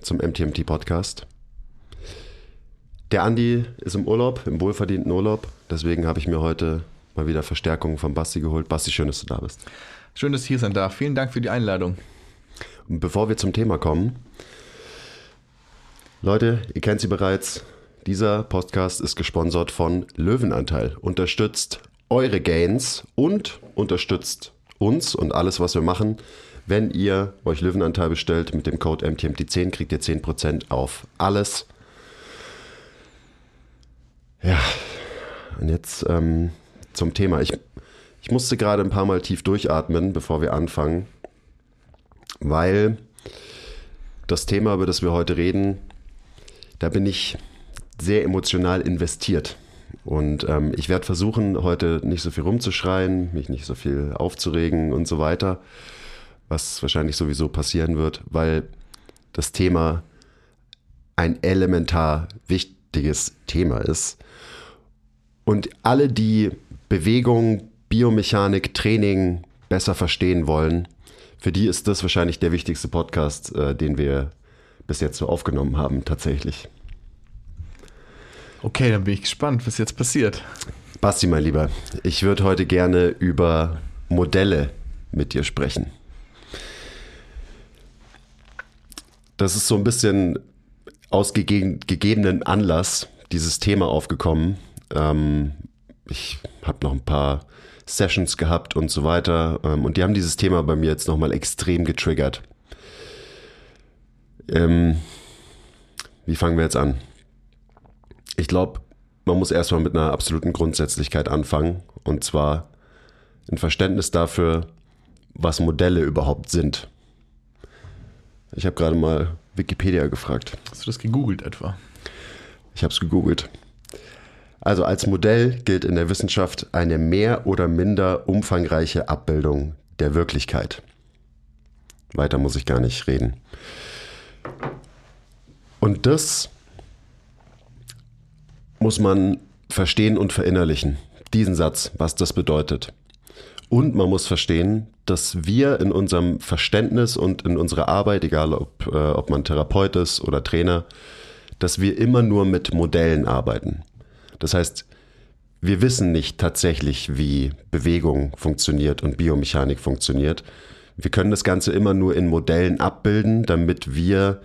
zum MTMT Podcast. Der Andi ist im Urlaub, im wohlverdienten Urlaub. Deswegen habe ich mir heute mal wieder Verstärkung von Basti geholt. Basti, schön, dass du da bist. Schön, dass ich hier sein darf. Vielen Dank für die Einladung. Und bevor wir zum Thema kommen, Leute, ihr kennt sie bereits. Dieser Podcast ist gesponsert von Löwenanteil. Unterstützt eure Gains und unterstützt uns und alles, was wir machen. Wenn ihr euch Löwenanteil bestellt mit dem Code MTMT10, kriegt ihr 10% auf alles. Ja, und jetzt ähm, zum Thema. Ich, ich musste gerade ein paar Mal tief durchatmen, bevor wir anfangen, weil das Thema, über das wir heute reden, da bin ich sehr emotional investiert. Und ähm, ich werde versuchen, heute nicht so viel rumzuschreien, mich nicht so viel aufzuregen und so weiter, was wahrscheinlich sowieso passieren wird, weil das Thema ein elementar wichtiges Thema ist. Und alle, die Bewegung, Biomechanik, Training besser verstehen wollen, für die ist das wahrscheinlich der wichtigste Podcast, äh, den wir bis jetzt so aufgenommen haben, tatsächlich. Okay, dann bin ich gespannt, was jetzt passiert. Basti, mein Lieber, ich würde heute gerne über Modelle mit dir sprechen. Das ist so ein bisschen aus gegebenen Anlass dieses Thema aufgekommen. Ähm, ich habe noch ein paar Sessions gehabt und so weiter. Ähm, und die haben dieses Thema bei mir jetzt nochmal extrem getriggert. Ähm, wie fangen wir jetzt an? Ich glaube, man muss erstmal mit einer absoluten Grundsätzlichkeit anfangen. Und zwar ein Verständnis dafür, was Modelle überhaupt sind. Ich habe gerade mal Wikipedia gefragt. Hast du das gegoogelt etwa? Ich habe es gegoogelt. Also als Modell gilt in der Wissenschaft eine mehr oder minder umfangreiche Abbildung der Wirklichkeit. Weiter muss ich gar nicht reden. Und das muss man verstehen und verinnerlichen, diesen Satz, was das bedeutet. Und man muss verstehen, dass wir in unserem Verständnis und in unserer Arbeit, egal ob, äh, ob man Therapeut ist oder Trainer, dass wir immer nur mit Modellen arbeiten. Das heißt, wir wissen nicht tatsächlich, wie Bewegung funktioniert und Biomechanik funktioniert. Wir können das Ganze immer nur in Modellen abbilden, damit wir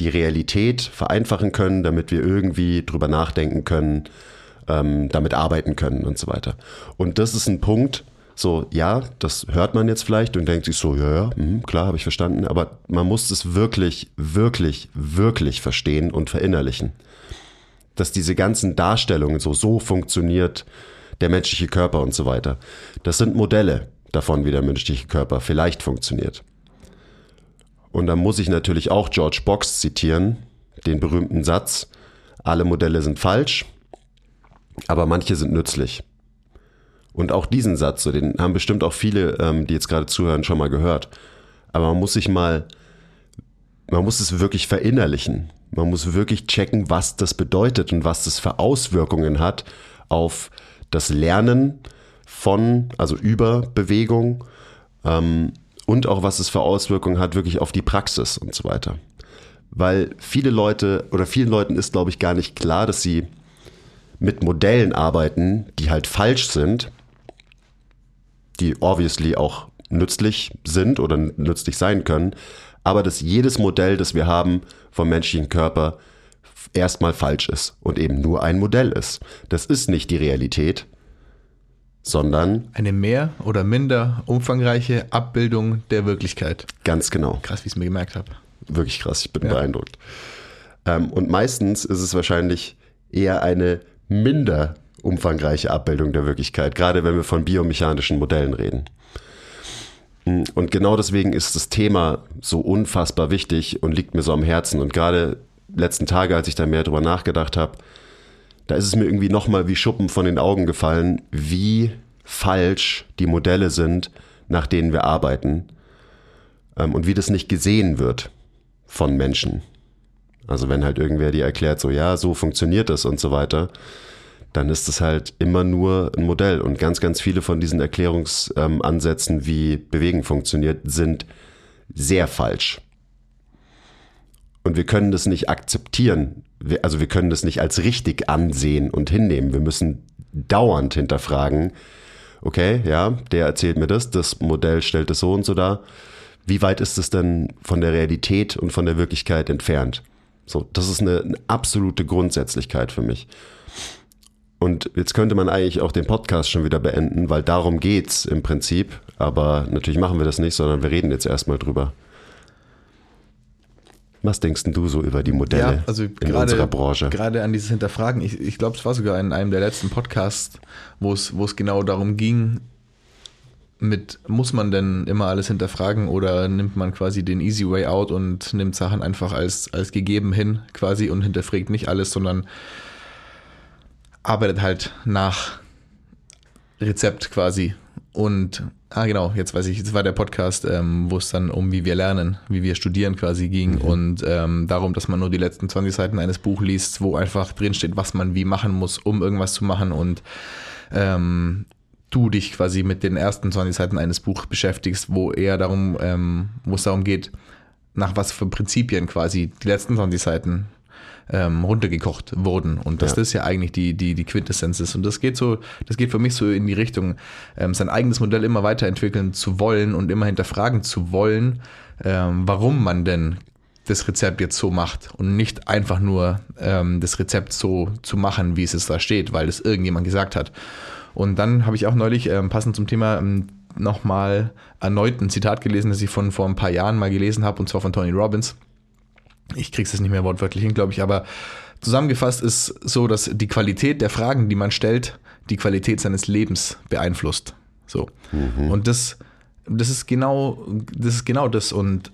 die Realität vereinfachen können, damit wir irgendwie drüber nachdenken können, ähm, damit arbeiten können und so weiter. Und das ist ein Punkt, so, ja, das hört man jetzt vielleicht und denkt sich so, ja, ja, mh, klar, habe ich verstanden, aber man muss es wirklich, wirklich, wirklich verstehen und verinnerlichen dass diese ganzen Darstellungen so, so funktioniert der menschliche Körper und so weiter. Das sind Modelle davon, wie der menschliche Körper vielleicht funktioniert. Und dann muss ich natürlich auch George Box zitieren, den berühmten Satz, alle Modelle sind falsch, aber manche sind nützlich. Und auch diesen Satz, so, den haben bestimmt auch viele, ähm, die jetzt gerade zuhören, schon mal gehört. Aber man muss sich mal, man muss es wirklich verinnerlichen. Man muss wirklich checken, was das bedeutet und was das für Auswirkungen hat auf das Lernen von, also über Bewegung ähm, und auch was es für Auswirkungen hat wirklich auf die Praxis und so weiter. Weil viele Leute oder vielen Leuten ist, glaube ich, gar nicht klar, dass sie mit Modellen arbeiten, die halt falsch sind, die obviously auch nützlich sind oder nützlich sein können, aber dass jedes Modell, das wir haben vom menschlichen Körper, erstmal falsch ist und eben nur ein Modell ist. Das ist nicht die Realität, sondern Eine mehr oder minder umfangreiche Abbildung der Wirklichkeit. ganz genau. Krass, wie ich es mir gemerkt habe. Wirklich krass, ich bin Ja. beeindruckt. Ähm, und meistens ist es wahrscheinlich eher eine minder umfangreiche Abbildung der Wirklichkeit, gerade wenn wir von biomechanischen Modellen reden. Mm, Und genau deswegen ist das Thema so unfassbar wichtig und liegt mir so am Herzen. Und gerade letzten Tage, als ich da mehr drüber nachgedacht habe, da ist es mir irgendwie nochmal wie Schuppen von den Augen gefallen, wie falsch die Modelle sind, nach denen wir arbeiten ähm, und wie das nicht gesehen wird von Menschen. Also wenn halt irgendwer dir erklärt, so ja, so funktioniert das und so weiter, dann ist es halt immer nur ein Modell. Und ganz, ganz viele von diesen Erklärungsansätzen, wie Bewegen funktioniert, sind sehr falsch. Und wir können das nicht akzeptieren. Also wir können das nicht als richtig ansehen und hinnehmen. Wir müssen dauernd hinterfragen, okay, ja, der erzählt mir das, das Modell stellt es so und so dar. Wie weit ist es denn von der Realität und von der Wirklichkeit entfernt? So, das ist eine, eine absolute Grundsätzlichkeit für mich. Und jetzt könnte man eigentlich auch den Podcast schon wieder beenden, weil darum geht's im Prinzip. Aber natürlich machen wir das nicht, sondern wir reden jetzt erstmal drüber. Was denkst denn du so über die Modelle also in gerade, unserer Branche? Gerade an dieses Hinterfragen. Ich, ich glaube, es war sogar in einem der letzten Podcasts, wo es, wo es genau darum ging, mit, muss man denn immer alles hinterfragen oder nimmt man quasi den easy way out und nimmt Sachen einfach als, als gegeben hin quasi und hinterfragt nicht alles, sondern arbeitet halt nach Rezept quasi. Und, ah genau, jetzt weiß ich, jetzt war der Podcast, ähm, wo es dann um wie wir lernen, wie wir studieren quasi ging und ähm, darum, dass man nur die letzten 20 Seiten eines Buches liest, wo einfach drinsteht, was man wie machen muss, um irgendwas zu machen und ähm, du dich quasi mit den ersten 20 Seiten eines Buchs beschäftigst, wo eher darum, ähm, wo es darum geht, nach was für Prinzipien quasi die letzten 20 Seiten ähm, runtergekocht wurden und dass Ja. das ja eigentlich die, die, die Quintessenz ist. Und das geht so, das geht für mich so in die Richtung, ähm, sein eigenes Modell immer weiterentwickeln zu wollen und immer hinterfragen zu wollen, ähm, warum man denn das Rezept jetzt so macht und nicht einfach nur ähm, das Rezept so zu machen, wie es jetzt da steht, weil es irgendjemand gesagt hat. Und dann habe ich auch neulich, ähm, passend zum Thema, ähm, nochmal erneut ein Zitat gelesen, das ich von vor ein paar Jahren mal gelesen habe, und zwar von Tony Robbins. Ich krieg's jetzt nicht mehr wortwörtlich hin, glaube ich, aber zusammengefasst ist so, dass die Qualität der Fragen, die man stellt, die Qualität seines Lebens beeinflusst. So. Und das, das ist genau, das ist genau das. Und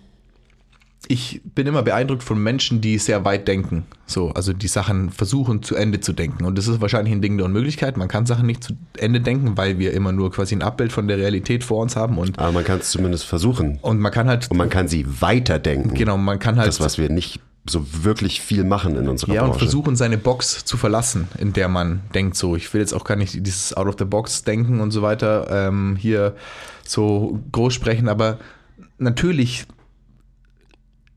ich bin immer beeindruckt von Menschen, die sehr weit denken. So, also die Sachen versuchen zu Ende zu denken. Und das ist wahrscheinlich ein Ding der Unmöglichkeit. Man kann Sachen nicht zu Ende denken, weil wir immer nur quasi ein Abbild von der Realität vor uns haben. Und, Aber man kann es zumindest versuchen. und man kann halt, Und man kann sie weiterdenken. genau, man kann halt Das, was wir nicht so wirklich viel machen in unserer Ja, und Branche. versuchen seine Box zu verlassen, in der man denkt, so, ich will jetzt auch gar nicht dieses Out-of-the-Box-Denken und so weiter ähm, hier so groß sprechen, aber natürlich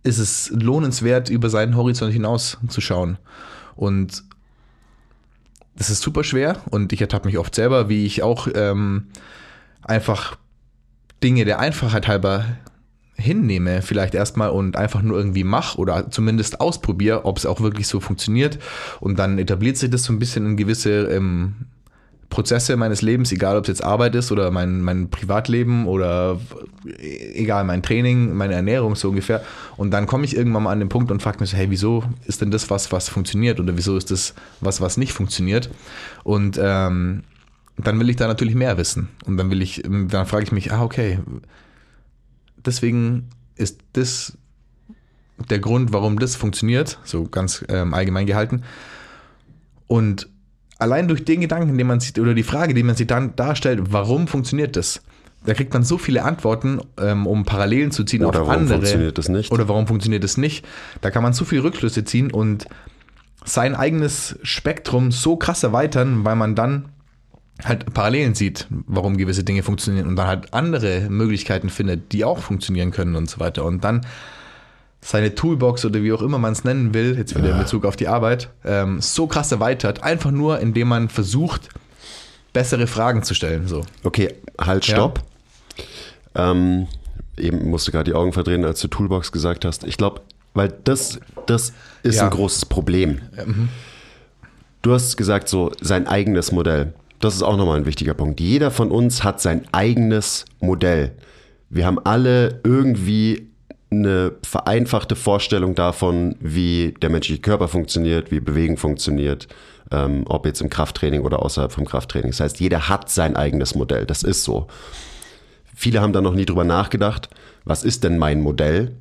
ist es lohnenswert, über seinen Horizont hinaus zu schauen. Und das ist super schwer und ich ertappe mich oft selber, wie ich auch ähm, einfach Dinge der Einfachheit halber hinnehme, vielleicht erstmal und einfach nur irgendwie mache oder zumindest ausprobiere, ob es auch wirklich so funktioniert. Und dann etabliert sich das so ein bisschen in gewisse ähm, Prozesse meines Lebens, egal ob es jetzt Arbeit ist oder mein, mein Privatleben oder egal, mein Training, meine Ernährung so ungefähr. Und dann komme ich irgendwann mal an den Punkt und frage mich hey, wieso ist denn das was, was funktioniert oder wieso ist das was, was nicht funktioniert? Und ähm, dann will ich da natürlich mehr wissen. Und dann will ich, dann frage ich mich, ah, okay, deswegen ist das der Grund, warum das funktioniert, so ganz ähm, allgemein gehalten. Und allein durch den Gedanken, den man sieht, oder die Frage, die man sich dann darstellt, warum funktioniert das? Da kriegt man so viele Antworten, ähm, um Parallelen zu ziehen Oder auf warum andere. funktioniert das nicht? Oder warum funktioniert das nicht? Da kann man so viele Rückschlüsse ziehen und sein eigenes Spektrum so krass erweitern, weil man dann halt Parallelen sieht, warum gewisse Dinge funktionieren und dann halt andere Möglichkeiten findet, die auch funktionieren können und so weiter. Und dann seine Toolbox oder wie auch immer man es nennen will, jetzt wieder in Bezug auf die Arbeit, ähm, so krass erweitert, einfach nur, indem man versucht, bessere Fragen zu stellen. So. Okay, halt, Ja. stopp. Ähm, eben musste gerade die Augen verdrehen, als du Toolbox gesagt hast. Ich glaube, weil das, das ist Ja. ein großes Problem. Du hast gesagt, so sein eigenes Modell. Das ist auch nochmal ein wichtiger Punkt. Jeder von uns hat sein eigenes Modell. Wir haben alle irgendwie eine vereinfachte Vorstellung davon, wie der menschliche Körper funktioniert, wie Bewegen funktioniert, ähm, ob jetzt im Krafttraining oder außerhalb vom Krafttraining. Das heißt, jeder hat sein eigenes Modell. Das ist so. Viele haben da noch nie drüber nachgedacht, was ist denn mein Modell?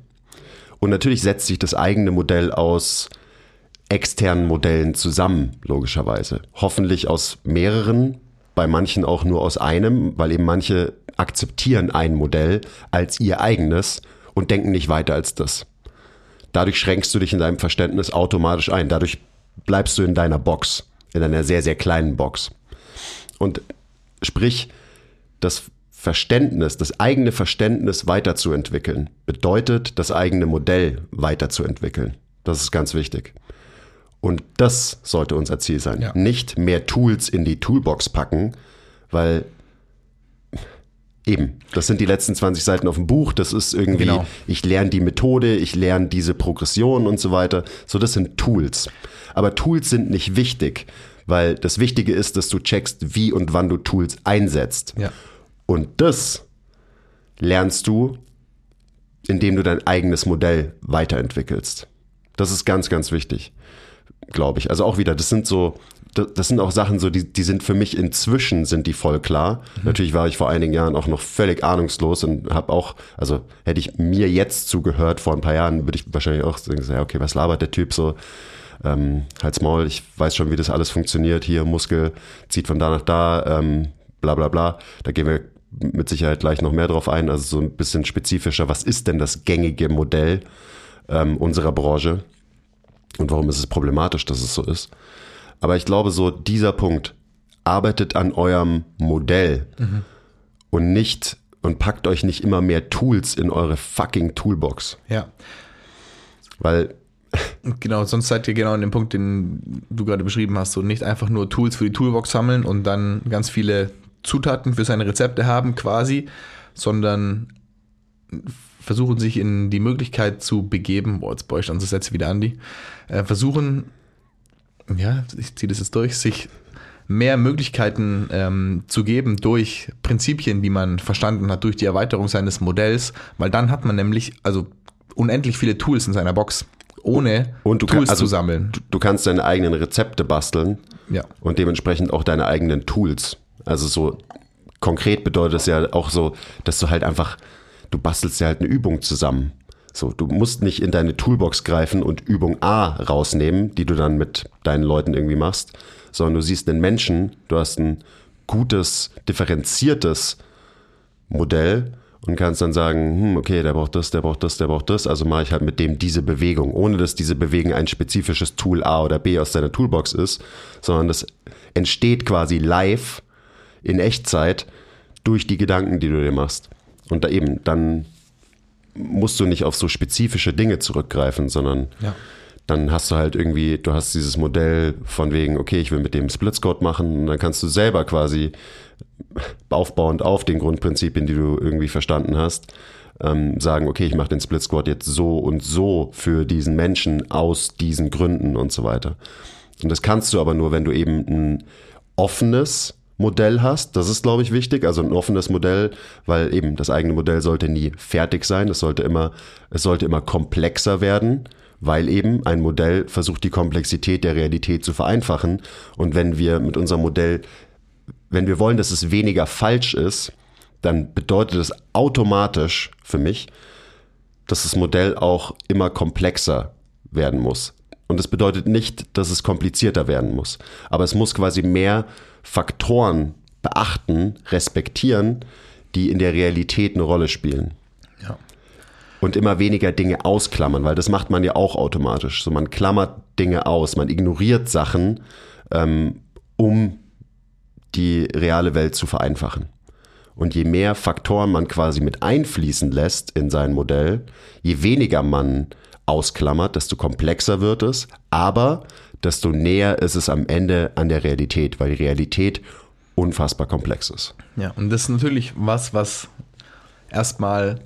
Und natürlich setzt sich das eigene Modell aus externen Modellen zusammen, logischerweise. Hoffentlich aus mehreren, bei manchen auch nur aus einem, weil eben manche akzeptieren ein Modell als ihr eigenes und denken nicht weiter als das. Dadurch schränkst du dich in deinem Verständnis automatisch ein. Dadurch bleibst du in deiner Box, in einer sehr, sehr kleinen Box. Und sprich, das Verständnis, das eigene Verständnis weiterzuentwickeln, bedeutet, das eigene Modell weiterzuentwickeln. Das ist ganz wichtig. Und das sollte unser Ziel sein. Ja. Nicht mehr Tools in die Toolbox packen, weil eben, das sind die letzten 20 Seiten auf dem Buch, das ist irgendwie, Genau. ich lerne die Methode, ich lerne diese Progression und so weiter. So, das sind Tools. Aber Tools sind nicht wichtig, weil das Wichtige ist, dass du checkst, wie und wann du Tools einsetzt. Ja. Und das lernst du, indem du dein eigenes Modell weiterentwickelst. Das ist ganz, ganz wichtig, glaube ich. Also auch wieder, das sind so, das sind auch Sachen so, die, die sind für mich inzwischen sind die voll klar. Natürlich war ich vor einigen Jahren auch noch völlig ahnungslos und habe auch, also hätte ich mir jetzt zugehört vor ein paar Jahren, würde ich wahrscheinlich auch sagen, okay, was labert der Typ so? Ähm, halt's Maul, ich weiß schon, wie das alles funktioniert. Hier Muskel zieht von da nach da, ähm, bla bla bla. Da gehen wir mit Sicherheit gleich noch mehr drauf ein. Also so ein bisschen spezifischer, was ist denn das gängige Modell ähm, unserer Branche und warum ist es problematisch, dass es so ist. Aber ich glaube, so dieser Punkt, arbeitet an eurem Modell und nicht und packt euch nicht immer mehr Tools in eure fucking Toolbox. Ja. Weil Genau, sonst seid ihr genau an dem Punkt, den du gerade beschrieben hast. So nicht einfach nur Tools für die Toolbox sammeln und dann ganz viele Zutaten für seine Rezepte haben, quasi, sondern versuchen sich in die Möglichkeit zu begeben, boah, jetzt baue ich unsere Sätze wieder an die, äh, versuchen, ja, ich ziehe das jetzt durch, sich mehr Möglichkeiten ähm, zu geben durch Prinzipien, die man verstanden hat, durch die Erweiterung seines Modells, weil dann hat man nämlich also unendlich viele Tools in seiner Box, ohne und du Tools kann, also, zu sammeln. Du, du kannst deine eigenen Rezepte basteln Ja. und dementsprechend auch deine eigenen Tools. Also so konkret bedeutet es ja auch so, dass du halt einfach, du bastelst ja halt eine Übung zusammen. So, du musst nicht in deine Toolbox greifen und Übung A rausnehmen, die du dann mit deinen Leuten irgendwie machst, sondern du siehst einen Menschen, du hast ein gutes, differenziertes Modell und kannst dann sagen, hm, okay, der braucht das, der braucht das, der braucht das, also mache ich halt mit dem diese Bewegung, ohne dass diese Bewegung ein spezifisches Tool A oder B aus deiner Toolbox ist, sondern das entsteht quasi live in Echtzeit durch die Gedanken, die du dir machst. Und da eben, dann musst du nicht auf so spezifische Dinge zurückgreifen, sondern Ja. dann hast du halt irgendwie, du hast dieses Modell von wegen, okay, ich will mit dem Splitscode machen und dann kannst du selber quasi aufbauend auf den Grundprinzipien, die du irgendwie verstanden hast, ähm, sagen, okay, ich mache den Split Squad jetzt so und so für diesen Menschen aus diesen Gründen und so weiter. Und das kannst du aber nur, wenn du eben ein offenes Modell hast. Das ist, glaube ich, wichtig. Also ein offenes Modell, weil eben das eigene Modell sollte nie fertig sein. Es sollte immer, es sollte immer komplexer werden, weil eben ein Modell versucht, die Komplexität der Realität zu vereinfachen. Und wenn wir mit unserem Modell, wenn wir wollen, dass es weniger falsch ist, dann bedeutet es automatisch für mich, dass das Modell auch immer komplexer werden muss. Und das bedeutet nicht, dass es komplizierter werden muss. Aber es muss quasi mehr Faktoren beachten, respektieren, die in der Realität eine Rolle spielen. Ja. Und immer weniger Dinge ausklammern, weil das macht man ja auch automatisch. So, man klammert Dinge aus, man ignoriert Sachen, ähm, um die reale Welt zu vereinfachen. Und je mehr Faktoren man quasi mit einfließen lässt in sein Modell, je weniger man ausklammert, desto komplexer wird es, aber desto näher ist es am Ende an der Realität, weil die Realität unfassbar komplex ist. Ja, und das ist natürlich was, was erstmal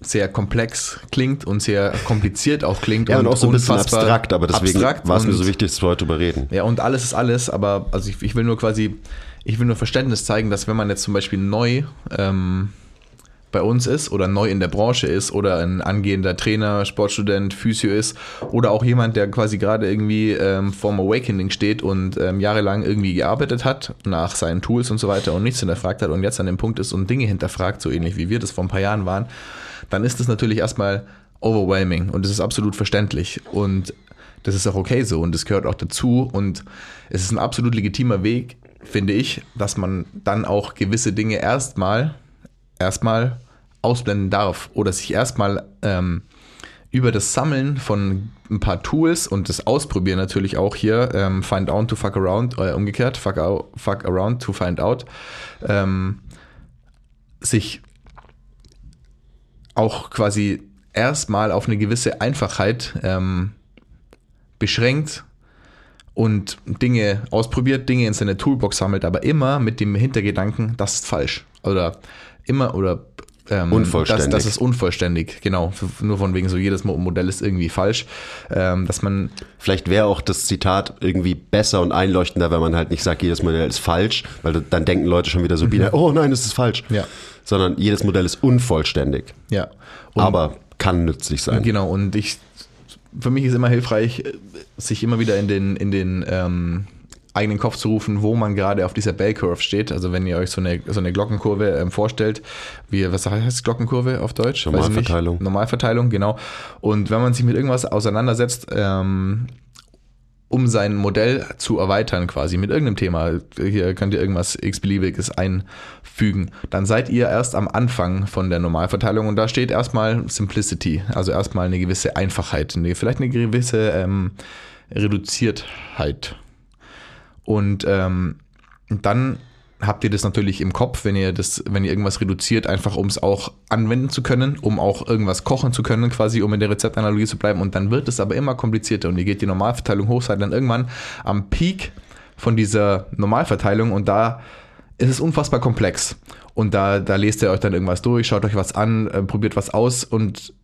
sehr komplex klingt und sehr kompliziert auch klingt. Ja, und, auch so ein bisschen abstrakt, aber deswegen war es mir und- so wichtig, dass wir heute darüber reden. Ja, und alles ist alles, aber also ich, ich will nur quasi, ich will nur Verständnis zeigen, dass wenn man jetzt zum Beispiel neu ähm, bei uns ist oder neu in der Branche ist oder ein angehender Trainer, Sportstudent, Physio ist oder auch jemand, der quasi gerade irgendwie ähm, vorm Awakening steht und ähm, jahrelang irgendwie gearbeitet hat nach seinen Tools und so weiter und nichts hinterfragt hat und jetzt an dem Punkt ist und Dinge hinterfragt, so ähnlich wie wir das vor ein paar Jahren waren, dann ist das natürlich erstmal overwhelming und das ist absolut verständlich und das ist auch okay so und das gehört auch dazu und es ist ein absolut legitimer Weg, finde ich, dass man dann auch gewisse Dinge erstmal erstmal ausblenden darf oder sich erstmal ähm, über das Sammeln von ein paar Tools und das Ausprobieren natürlich auch hier, ähm, find out to fuck around, äh, umgekehrt, fuck, out, fuck around to find out, ähm, sich auch quasi erstmal auf eine gewisse Einfachheit ähm, beschränkt und Dinge ausprobiert, Dinge in seine Toolbox sammelt, aber immer mit dem Hintergedanken, das ist falsch. Oder immer, oder ähm, Unvollständig. Das, das ist unvollständig, genau. Nur von wegen so, jedes Mo- Modell ist irgendwie falsch. Ähm, dass man Vielleicht wäre auch das Zitat irgendwie besser und einleuchtender, wenn man halt nicht sagt, jedes Modell ist falsch, weil dann denken Leute schon wieder so binär, oh nein, es ist falsch. Ja. Sondern jedes Modell ist unvollständig, Ja. Und aber kann nützlich sein. Genau, und ich, für mich ist immer hilfreich, sich immer wieder in den, in den ähm, eigenen Kopf zu rufen, wo man gerade auf dieser Bell Curve steht. Also wenn ihr euch so eine, so eine Glockenkurve ähm, vorstellt, wie, was heißt Glockenkurve auf Deutsch? Normalverteilung. Normalverteilung, genau. Und wenn man sich mit irgendwas auseinandersetzt, ähm, um sein Modell zu erweitern, quasi mit irgendeinem Thema. Hier könnt ihr irgendwas x-beliebiges einfügen. Dann seid ihr erst am Anfang von der Normalverteilung und da steht erstmal Simplicity, also erstmal eine gewisse Einfachheit, eine, vielleicht eine gewisse ähm, Reduziertheit. Und ähm, dann habt ihr das natürlich im Kopf, wenn ihr das, wenn ihr irgendwas reduziert, einfach um es auch anwenden zu können, um auch irgendwas kochen zu können, quasi, um in der Rezeptanalogie zu bleiben. Und dann wird es aber immer komplizierter und ihr geht die Normalverteilung hoch, seid dann irgendwann am Peak von dieser Normalverteilung und da ist es unfassbar komplex. Und da, da lest ihr euch dann irgendwas durch, schaut euch was an, äh, probiert was aus und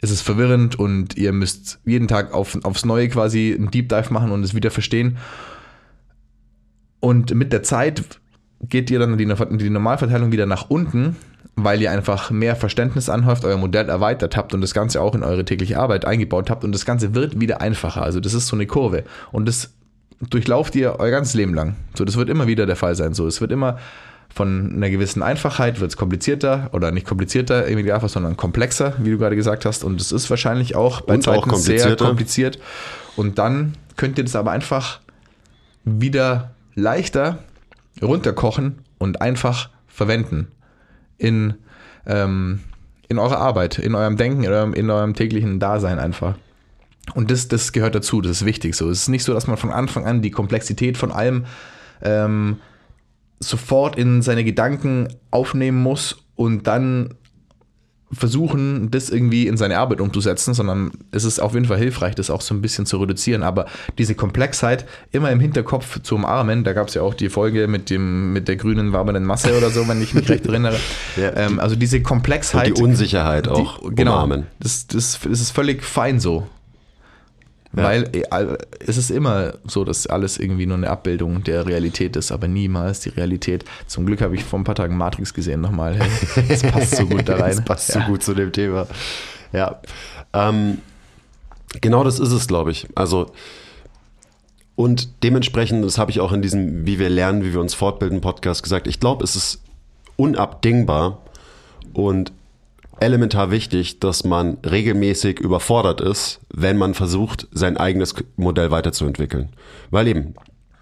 es ist verwirrend und ihr müsst jeden Tag auf, aufs Neue quasi einen Deep Dive machen und es wieder verstehen. Und mit der Zeit geht ihr dann die, die Normalverteilung wieder nach unten, weil ihr einfach mehr Verständnis anhäuft, euer Modell erweitert habt und das Ganze auch in eure tägliche Arbeit eingebaut habt und das Ganze wird wieder einfacher. Also das ist so eine Kurve und das durchlauft ihr euer ganzes Leben lang. So, das wird immer wieder der Fall sein. So, es wird immer von einer gewissen Einfachheit wird es komplizierter oder nicht komplizierter im Idealfall, sondern komplexer, wie du gerade gesagt hast. Und es ist wahrscheinlich auch bei Und auch Zeiten sehr komplizierter. kompliziert. Und dann könnt ihr das aber einfach wieder leichter runterkochen und einfach verwenden in, ähm, in eurer Arbeit, in eurem Denken, in eurem, in eurem täglichen Dasein einfach. Und das, das gehört dazu, das ist wichtig so. Es ist nicht so, dass man von Anfang an die Komplexität von allem ähm, sofort in seine Gedanken aufnehmen muss und dann versuchen, das irgendwie in seine Arbeit umzusetzen, sondern es ist auf jeden Fall hilfreich, das auch so ein bisschen zu reduzieren. Aber diese Komplexheit immer im Hinterkopf zu umarmen, da gab es ja auch die Folge mit dem mit der grünen wabernden Masse oder so, wenn ich mich recht erinnere. Ja, ähm, also diese Komplexheit, Und die Unsicherheit auch die, genau, umarmen. das, das, das ist völlig fein so. Weil äh, es ist immer so, dass alles irgendwie nur eine Abbildung der Realität ist, aber niemals die Realität. Zum Glück habe ich vor ein paar Tagen Matrix gesehen nochmal. Hey, das passt so gut da rein. Das passt ja. so gut zu dem Thema. Ja. Ähm, genau das ist es, glaube ich. Also, und dementsprechend, das habe ich auch in diesem Wie wir lernen, wie wir uns fortbilden Podcast gesagt, ich glaube, es ist unabdingbar und elementar wichtig, dass man regelmäßig überfordert ist, wenn man versucht, sein eigenes Modell weiterzuentwickeln. Weil eben,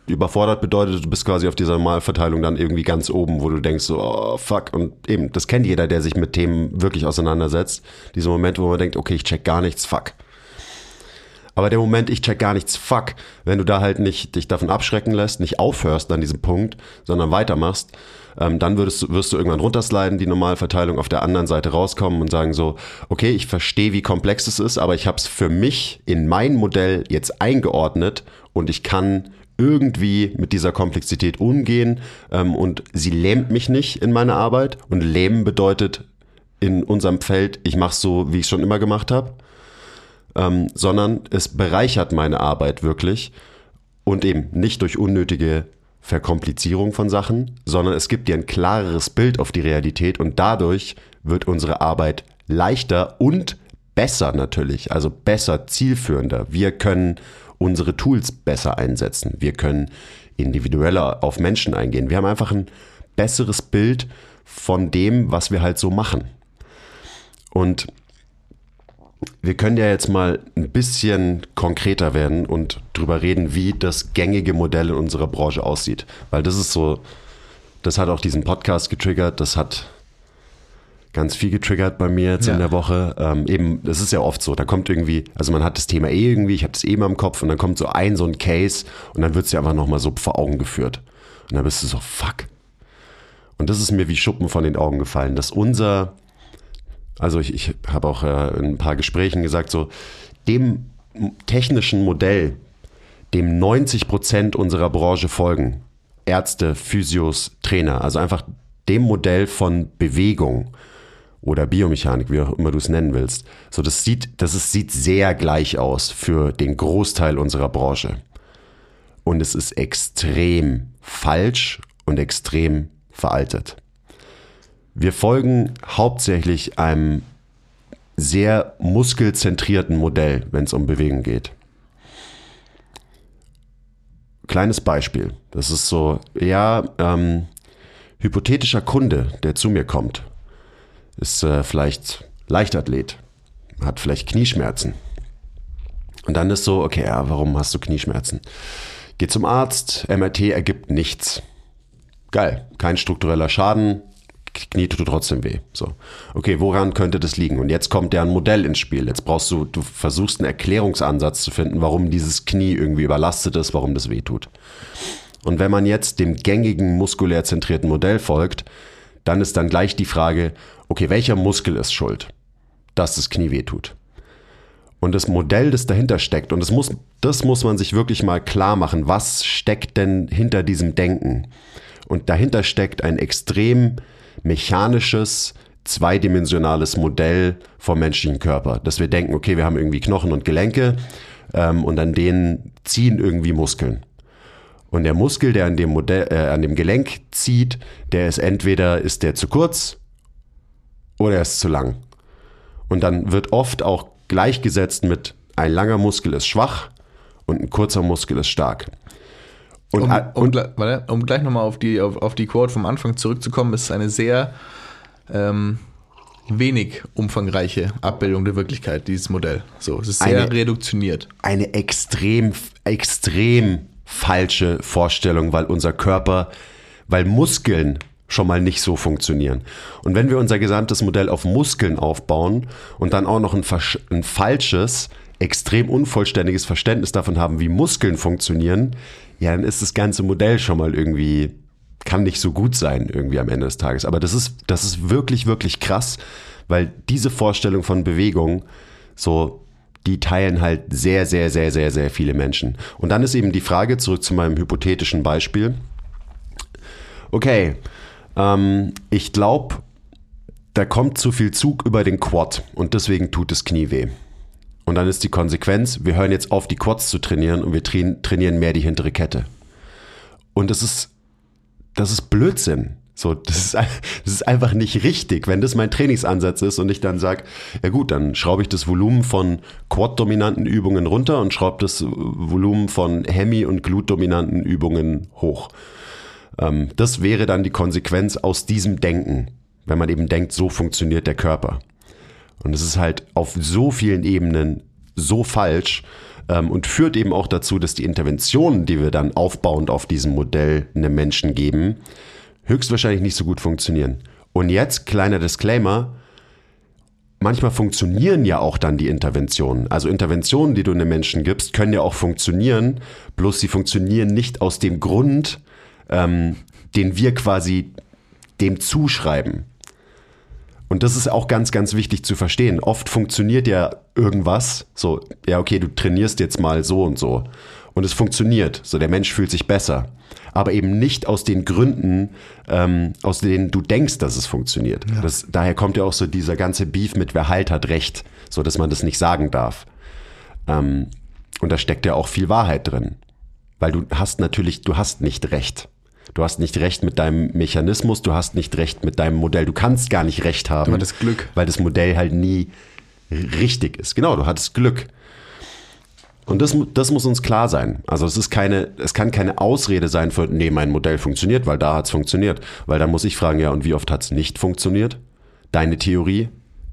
überfordert bedeutet, du bist quasi auf dieser Normalverteilung dann irgendwie ganz oben, wo du denkst so, oh fuck. Und eben, das kennt jeder, der sich mit Themen wirklich auseinandersetzt. Diese Momente, wo man denkt, okay, ich check gar nichts, fuck. Aber der Moment, ich check gar nichts, fuck, wenn du da halt nicht dich davon abschrecken lässt, nicht aufhörst an diesem Punkt, sondern weitermachst, ähm, dann würdest wirst du irgendwann runtersliden, die Normalverteilung auf der anderen Seite rauskommen und sagen so, okay, ich verstehe, wie komplex es ist, aber ich habe es für mich in mein Modell jetzt eingeordnet und ich kann irgendwie mit dieser Komplexität umgehen ähm, und sie lähmt mich nicht in meiner Arbeit. Und lähmen bedeutet in unserem Feld, ich mache so, wie ich schon immer gemacht habe, ähm, sondern es bereichert meine Arbeit wirklich und eben nicht durch unnötige Verkomplizierung von Sachen, sondern es gibt dir ein klareres Bild auf die Realität und dadurch wird unsere Arbeit leichter und besser natürlich, also besser, zielführender. Wir können unsere Tools besser einsetzen. Wir können individueller auf Menschen eingehen. Wir haben einfach ein besseres Bild von dem, was wir halt so machen. Und wir können ja jetzt mal ein bisschen konkreter werden und drüber reden, wie das gängige Modell in unserer Branche aussieht. Weil das ist so, das hat auch diesen Podcast getriggert, das hat ganz viel getriggert bei mir jetzt Ja. in der Woche. Ähm, eben, das ist ja oft so, da kommt irgendwie, also man hat das Thema eh irgendwie, ich habe das eh immer im Kopf und dann kommt so ein, so ein Case und dann wird es dir einfach nochmal so vor Augen geführt. Und dann bist du so, fuck. Und das ist mir wie Schuppen von den Augen gefallen, dass unser, also ich, ich habe auch äh, in ein paar Gesprächen gesagt, so dem technischen Modell, dem 90 Prozent unserer Branche folgen, Ärzte, Physios, Trainer, also einfach dem Modell von Bewegung oder Biomechanik, wie auch immer du es nennen willst. So, das sieht, das ist, sieht sehr gleich aus für den Großteil unserer Branche. Und es ist extrem falsch und extrem veraltet. Wir folgen hauptsächlich einem sehr muskelzentrierten Modell, wenn es um Bewegung geht. Kleines Beispiel. Das ist so, ja, ähm, hypothetischer Kunde, der zu mir kommt, ist äh, vielleicht Leichtathlet, hat vielleicht Knieschmerzen. Und dann ist so, okay, ja, warum hast du Knieschmerzen? Geht zum Arzt, MRT ergibt nichts. Geil, kein struktureller Schaden, Knie tut trotzdem weh. So, okay, woran könnte das liegen? Und jetzt kommt deren Modell ins Spiel. Jetzt brauchst du, du versuchst einen Erklärungsansatz zu finden, warum dieses Knie irgendwie überlastet ist, warum das weh tut. Und wenn man jetzt dem gängigen muskulär zentrierten Modell folgt, dann ist dann gleich die Frage, okay, welcher Muskel ist schuld, dass das Knie weh tut? Und das Modell, das dahinter steckt, und das muss, das muss man sich wirklich mal klar machen, was steckt denn hinter diesem Denken? Und dahinter steckt ein extrem mechanisches, zweidimensionales Modell vom menschlichen Körper, dass wir denken, okay, wir haben irgendwie Knochen und Gelenke ähm, und an denen ziehen irgendwie Muskeln. Und der Muskel, der an dem Modell, äh, an dem Gelenk zieht, der ist entweder ist der zu kurz oder er ist zu lang. Und dann wird oft auch gleichgesetzt mit ein langer Muskel ist schwach und ein kurzer Muskel ist stark. Und, Um, um, und warte, um gleich nochmal auf die, auf, auf die Quote vom Anfang zurückzukommen, ist es eine sehr ähm, wenig umfangreiche Abbildung der Wirklichkeit, dieses Modell. So, es ist sehr Eine- reduktioniert. eine extrem, extrem falsche Vorstellung, weil unser Körper, weil Muskeln schon mal nicht so funktionieren. Und wenn wir unser gesamtes Modell auf Muskeln aufbauen und dann auch noch ein, ein falsches, extrem unvollständiges Verständnis davon haben, wie Muskeln funktionieren, ja, dann ist das ganze Modell schon mal irgendwie, kann nicht so gut sein irgendwie am Ende des Tages. Aber das ist, das ist wirklich, wirklich krass, weil diese Vorstellung von Bewegung so die teilen halt sehr, sehr, sehr, sehr, sehr viele Menschen. Und dann ist eben die Frage, zurück zu meinem hypothetischen Beispiel. Okay, ähm, ich glaube, da kommt zu viel Zug über den Quad und deswegen tut das Knie weh. Und dann ist die Konsequenz, wir hören jetzt auf, die Quads zu trainieren und wir train trainieren mehr die hintere Kette. Und das ist, das ist Blödsinn. So, das ist, das ist einfach nicht richtig, wenn das mein Trainingsansatz ist und ich dann sage, ja gut, dann schraube ich das Volumen von Quad-dominanten Übungen runter und schraube das Volumen von Hemi- und Glut-dominanten Übungen hoch. Ähm, das wäre dann die Konsequenz aus diesem Denken, wenn man eben denkt, so funktioniert der Körper. Und es ist halt auf so vielen Ebenen so falsch ähm, und führt eben auch dazu, dass die Interventionen, die wir dann aufbauend auf diesem Modell einem Menschen geben, höchstwahrscheinlich nicht so gut funktionieren. Und jetzt, kleiner Disclaimer, manchmal funktionieren ja auch dann die Interventionen. Also Interventionen, die du einem Menschen gibst, können ja auch funktionieren, bloß sie funktionieren nicht aus dem Grund, ähm, den wir quasi dem zuschreiben. Und das ist auch ganz, ganz wichtig zu verstehen. Oft funktioniert ja irgendwas, so, ja, okay, du trainierst jetzt mal so und so. und es funktioniert. So, der Mensch fühlt sich besser. Aber eben nicht aus den Gründen, ähm, aus denen du denkst, dass es funktioniert. Das, daher kommt ja auch so dieser ganze Beef mit wer halt hat Recht, so dass man das nicht sagen darf. Ähm, und da steckt ja auch viel Wahrheit drin. Weil du hast natürlich, du hast nicht Recht. Du hast nicht Recht mit deinem Mechanismus, du hast nicht Recht mit deinem Modell. Du kannst gar nicht Recht haben. Du hattest Glück. Weil das Modell halt nie richtig ist. Genau, du hattest Glück. Und das, das muss uns klar sein. Also es ist keine, es kann keine Ausrede sein für, nee, mein Modell funktioniert, weil da hat es funktioniert. Weil dann muss ich fragen, ja, und wie oft hat es nicht funktioniert? Deine Theorie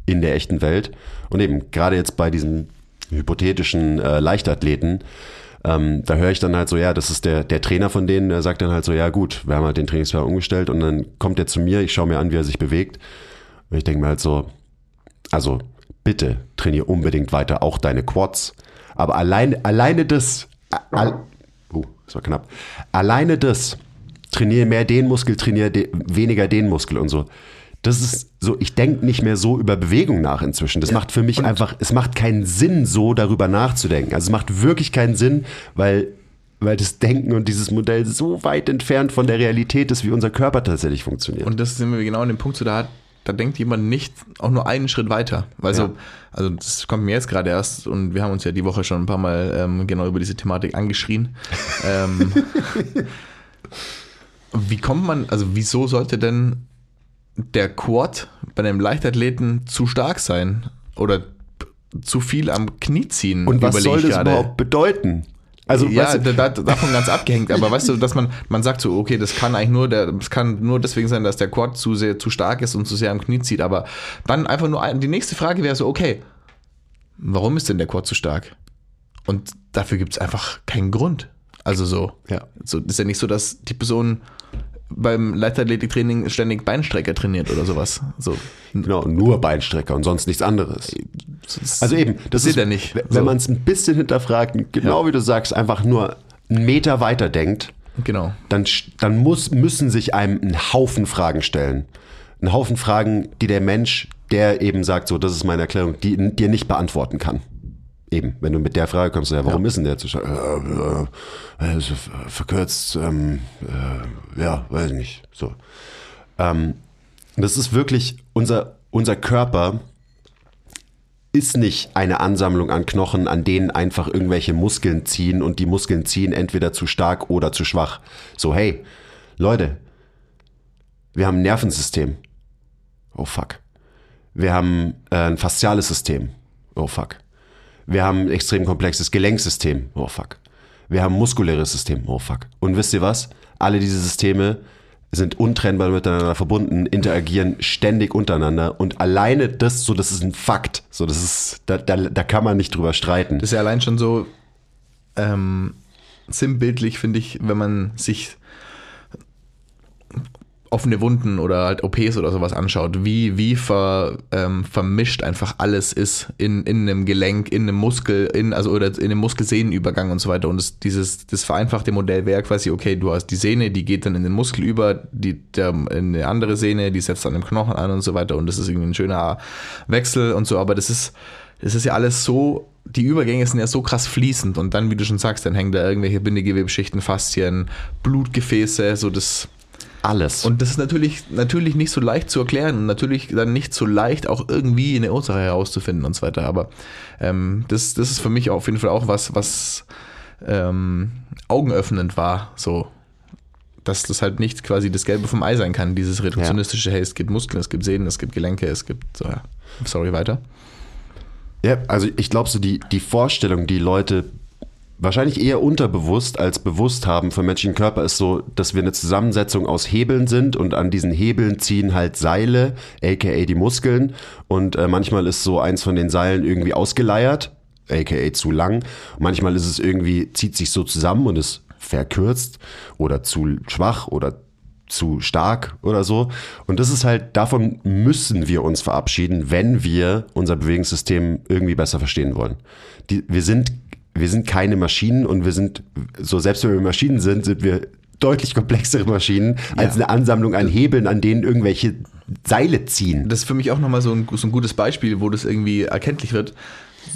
in der echten Welt. Und eben, gerade jetzt bei diesen hypothetischen äh, Leichtathleten, ähm, da höre ich dann halt so, ja, das ist der, der Trainer von denen, der sagt dann halt so, ja gut, wir haben halt den Trainingsplan umgestellt und dann kommt er zu mir, ich schaue mir an, wie er sich bewegt. Und ich denke mir halt so, also bitte trainier unbedingt weiter auch deine Quads. Aber allein, alleine das, al, uh, das war knapp, alleine das, trainiere mehr den Muskel, trainiere de, weniger den Muskel und so. Das ist so, ich denke nicht mehr so über Bewegung nach inzwischen. Das macht für mich einfach, es macht keinen Sinn, so darüber nachzudenken. Also es macht wirklich keinen Sinn, weil, weil das Denken und dieses Modell so weit entfernt von der Realität ist, wie unser Körper tatsächlich funktioniert. Und das sind wir genau an dem Punkt, so da, hat- da denkt jemand nicht auch nur einen Schritt weiter. Weil so, Ja. also das kommt mir jetzt gerade erst und wir haben uns ja die Woche schon ein paar Mal ähm, genau über diese Thematik angeschrien. ähm, wie kommt man, also wieso sollte denn der Quad bei einem Leichtathleten zu stark sein? Oder zu viel am Knie ziehen? und was soll das gerade. überhaupt bedeuten? Also, ja, weißt du, da, da, davon ganz abgehängt. Aber weißt du, dass man, man sagt so, okay, das kann eigentlich nur, der, das kann nur deswegen sein, dass der Quad zu sehr, zu stark ist und zu sehr am Knie zieht. Aber dann einfach nur, die nächste Frage wäre so, okay, warum ist denn der Quad zu stark? Und dafür gibt es einfach keinen Grund. Also so, Ja. so ist ja nicht so, dass die Person beim Leichtathletiktraining ständig Beinstrecker trainiert oder sowas. So, Genau, nur Beinstrecker und sonst nichts anderes. das- Also eben, das Sieht ist, er nicht. wenn So. man es ein bisschen hinterfragt, genau wie du sagst, einfach nur einen Meter weiter denkt, genau. dann, dann muss, müssen sich einem ein Haufen Fragen stellen. Ein Haufen Fragen, die der Mensch, der eben sagt, so, das ist meine Erklärung, die dir nicht beantworten kann. Eben, wenn du mit der Frage kommst, ja, warum ist denn der zu stark? Äh, äh, verkürzt, ähm, äh, ja, weiß ich nicht. So. Ähm, das ist wirklich, unser, unser Körper ist nicht eine Ansammlung an Knochen, an denen einfach irgendwelche Muskeln ziehen und die Muskeln ziehen entweder zu stark oder zu schwach. So, hey, Leute, wir haben ein Nervensystem. Oh fuck. Wir haben äh, ein fasziales System. Oh fuck. Wir haben ein extrem komplexes Gelenksystem. Oh fuck. Wir haben ein muskuläres System. Oh fuck. Und wisst ihr was? Alle diese Systeme sind untrennbar miteinander verbunden, interagieren ständig untereinander und alleine das, so das ist ein Fakt. So das ist, da, da, da kann man nicht drüber streiten. Das ist ja allein schon so ähm, sinnbildlich, finde ich, wenn man sich offene Wunden oder halt OPs oder sowas anschaut, wie, wie ver, ähm, vermischt einfach alles ist in, in einem Gelenk, in einem Muskel, in, also oder in einem Muskelsehnenübergang und so weiter. Und das, dieses, das vereinfachte Modell wäre quasi, okay, du hast die Sehne, die geht dann in den Muskel über, die, der, in eine andere Sehne, die setzt dann im Knochen an und so weiter. Und das ist irgendwie ein schöner Wechsel und so, aber das ist, das ist ja alles so, die Übergänge sind ja so krass fließend und dann, wie du schon sagst, dann hängen da irgendwelche Bindegewebschichten, Faszien, Blutgefäße, so das. Alles. Und das ist natürlich, natürlich nicht so leicht zu erklären und natürlich dann nicht so leicht auch irgendwie eine Ursache herauszufinden und so weiter. Aber ähm, das, das ist für mich auf jeden Fall auch was, was ähm, augenöffnend war, so. Dass das halt nicht quasi das Gelbe vom Ei sein kann, dieses reduktionistische, hey, es gibt Muskeln, es gibt Sehnen, es gibt Gelenke, es gibt, so, ja. sorry, weiter. Ja, also ich glaube, so die, die Vorstellung, die Leute wahrscheinlich eher unterbewusst als bewusst haben vom menschlichen Körper, ist so, dass wir eine Zusammensetzung aus Hebeln sind und an diesen Hebeln ziehen halt Seile, aka die Muskeln. Und äh, manchmal ist so eins von den Seilen irgendwie ausgeleiert, aka zu lang. Manchmal ist es irgendwie, zieht sich so zusammen und ist verkürzt oder zu schwach oder zu stark oder so. Und das ist halt, davon müssen wir uns verabschieden, wenn wir unser Bewegungssystem irgendwie besser verstehen wollen. Die, wir sind, wir sind keine Maschinen und wir sind, so selbst wenn wir Maschinen sind, sind wir deutlich komplexere Maschinen als eine Ansammlung an Hebeln, an denen irgendwelche Seile ziehen. Das ist für mich auch nochmal so ein, so ein gutes Beispiel, wo das irgendwie erkenntlich wird.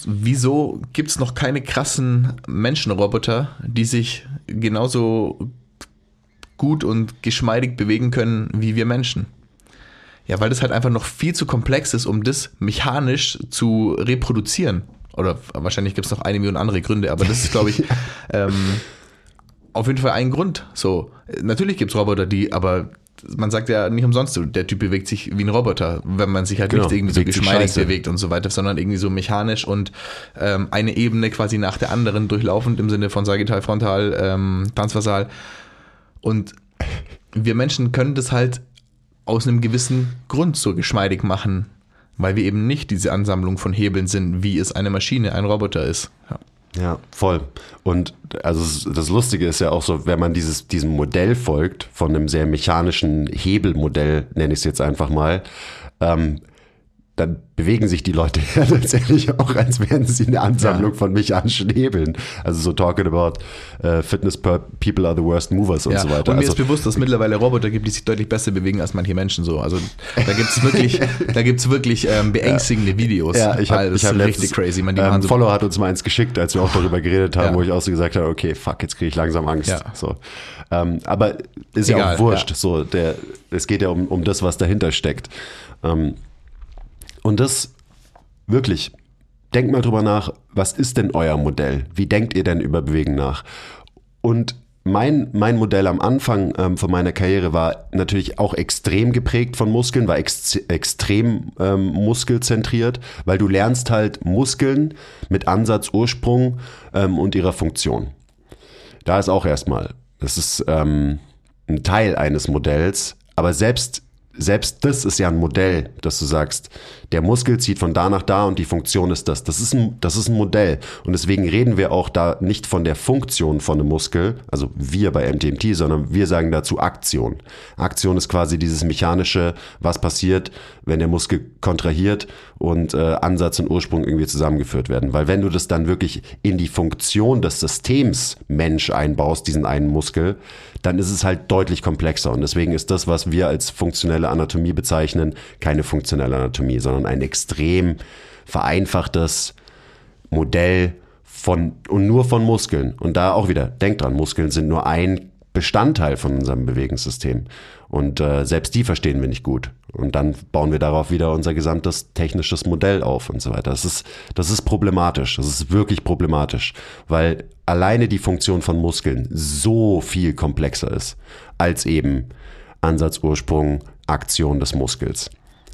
wieso gibt es noch keine krassen Menschenroboter, die sich genauso gut und geschmeidig bewegen können wie wir Menschen? Ja, weil das halt einfach noch viel zu komplex ist, um das mechanisch zu reproduzieren. Oder wahrscheinlich gibt es noch eine Million andere Gründe, aber das ist, glaube ich, ähm, auf jeden Fall ein Grund. So, natürlich gibt es Roboter, die, aber man sagt ja nicht umsonst, so, der Typ bewegt sich wie ein Roboter, wenn man sich halt Genau, nicht irgendwie so geschmeidig bewegt und so weiter, sondern irgendwie so mechanisch und ähm, eine Ebene quasi nach der anderen durchlaufend im Sinne von sagittal, frontal, ähm, transversal. Und wir Menschen können das halt aus einem gewissen Grund so geschmeidig machen, weil wir eben nicht diese Ansammlung von Hebeln sind, wie es eine Maschine, ein Roboter ist. Ja. Ja, voll. Und also das Lustige ist ja auch so, wenn man dieses, diesem Modell folgt, von einem sehr mechanischen Hebelmodell, nenne ich es jetzt einfach mal, ähm, dann bewegen sich die Leute ja tatsächlich auch, als wären sie eine Ansammlung Ja. von mechanischen Hebeln. Also so talking about äh, Fitness per People are the worst movers und Ja, so weiter. Und mir also, ist bewusst, dass es mittlerweile Roboter gibt, die sich deutlich besser bewegen als manche Menschen so. Also da gibt es wirklich, da gibt's wirklich ähm, beängstigende Videos. Ja, ich habe hab richtig crazy. Man, ähm, so, Follower hat uns mal eins geschickt, als wir auch darüber geredet haben, Ja. wo ich auch so gesagt habe, okay, fuck, jetzt kriege ich langsam Angst. Ja. So. Ähm, aber ist ja Egal, auch wurscht. ja. So, der, es geht ja um, um das, was dahinter steckt. Ähm, und das wirklich, denkt mal drüber nach, was ist denn euer Modell? Wie denkt ihr denn über Bewegen nach? Und mein, mein Modell am Anfang ähm, von meiner Karriere war natürlich auch extrem geprägt von Muskeln, war ex extrem ähm, muskelzentriert, weil du lernst halt Muskeln mit Ansatz, Ursprung ähm, und ihrer Funktion. Da ist auch erstmal, das ist ähm, ein Teil eines Modells, aber selbst, selbst das ist ja ein Modell, dass du sagst, der Muskel zieht von da nach da und die Funktion ist das. Das ist ein, das ist ein Modell. Und deswegen reden wir auch da nicht von der Funktion von einem Muskel, also wir bei MTMT, sondern wir sagen dazu Aktion. Aktion ist quasi dieses mechanische, was passiert, wenn der Muskel kontrahiert und äh, Ansatz und Ursprung irgendwie zusammengeführt werden. Weil wenn du das dann wirklich in die Funktion des Systems Mensch einbaust, diesen einen Muskel, dann ist es halt deutlich komplexer. Und deswegen ist das, was wir als funktionelle Anatomie bezeichnen, keine funktionelle Anatomie, sondern ein extrem vereinfachtes Modell von und nur von Muskeln. Und da auch wieder, denkt dran, Muskeln sind nur ein Bestandteil von unserem Bewegungssystem. Und äh, selbst die verstehen wir nicht gut. Und dann bauen wir darauf wieder unser gesamtes technisches Modell auf und so weiter. Das ist, das ist problematisch. Das ist wirklich problematisch, weil alleine die Funktion von Muskeln so viel komplexer ist als eben Ansatz, Ursprung, Aktion des Muskels.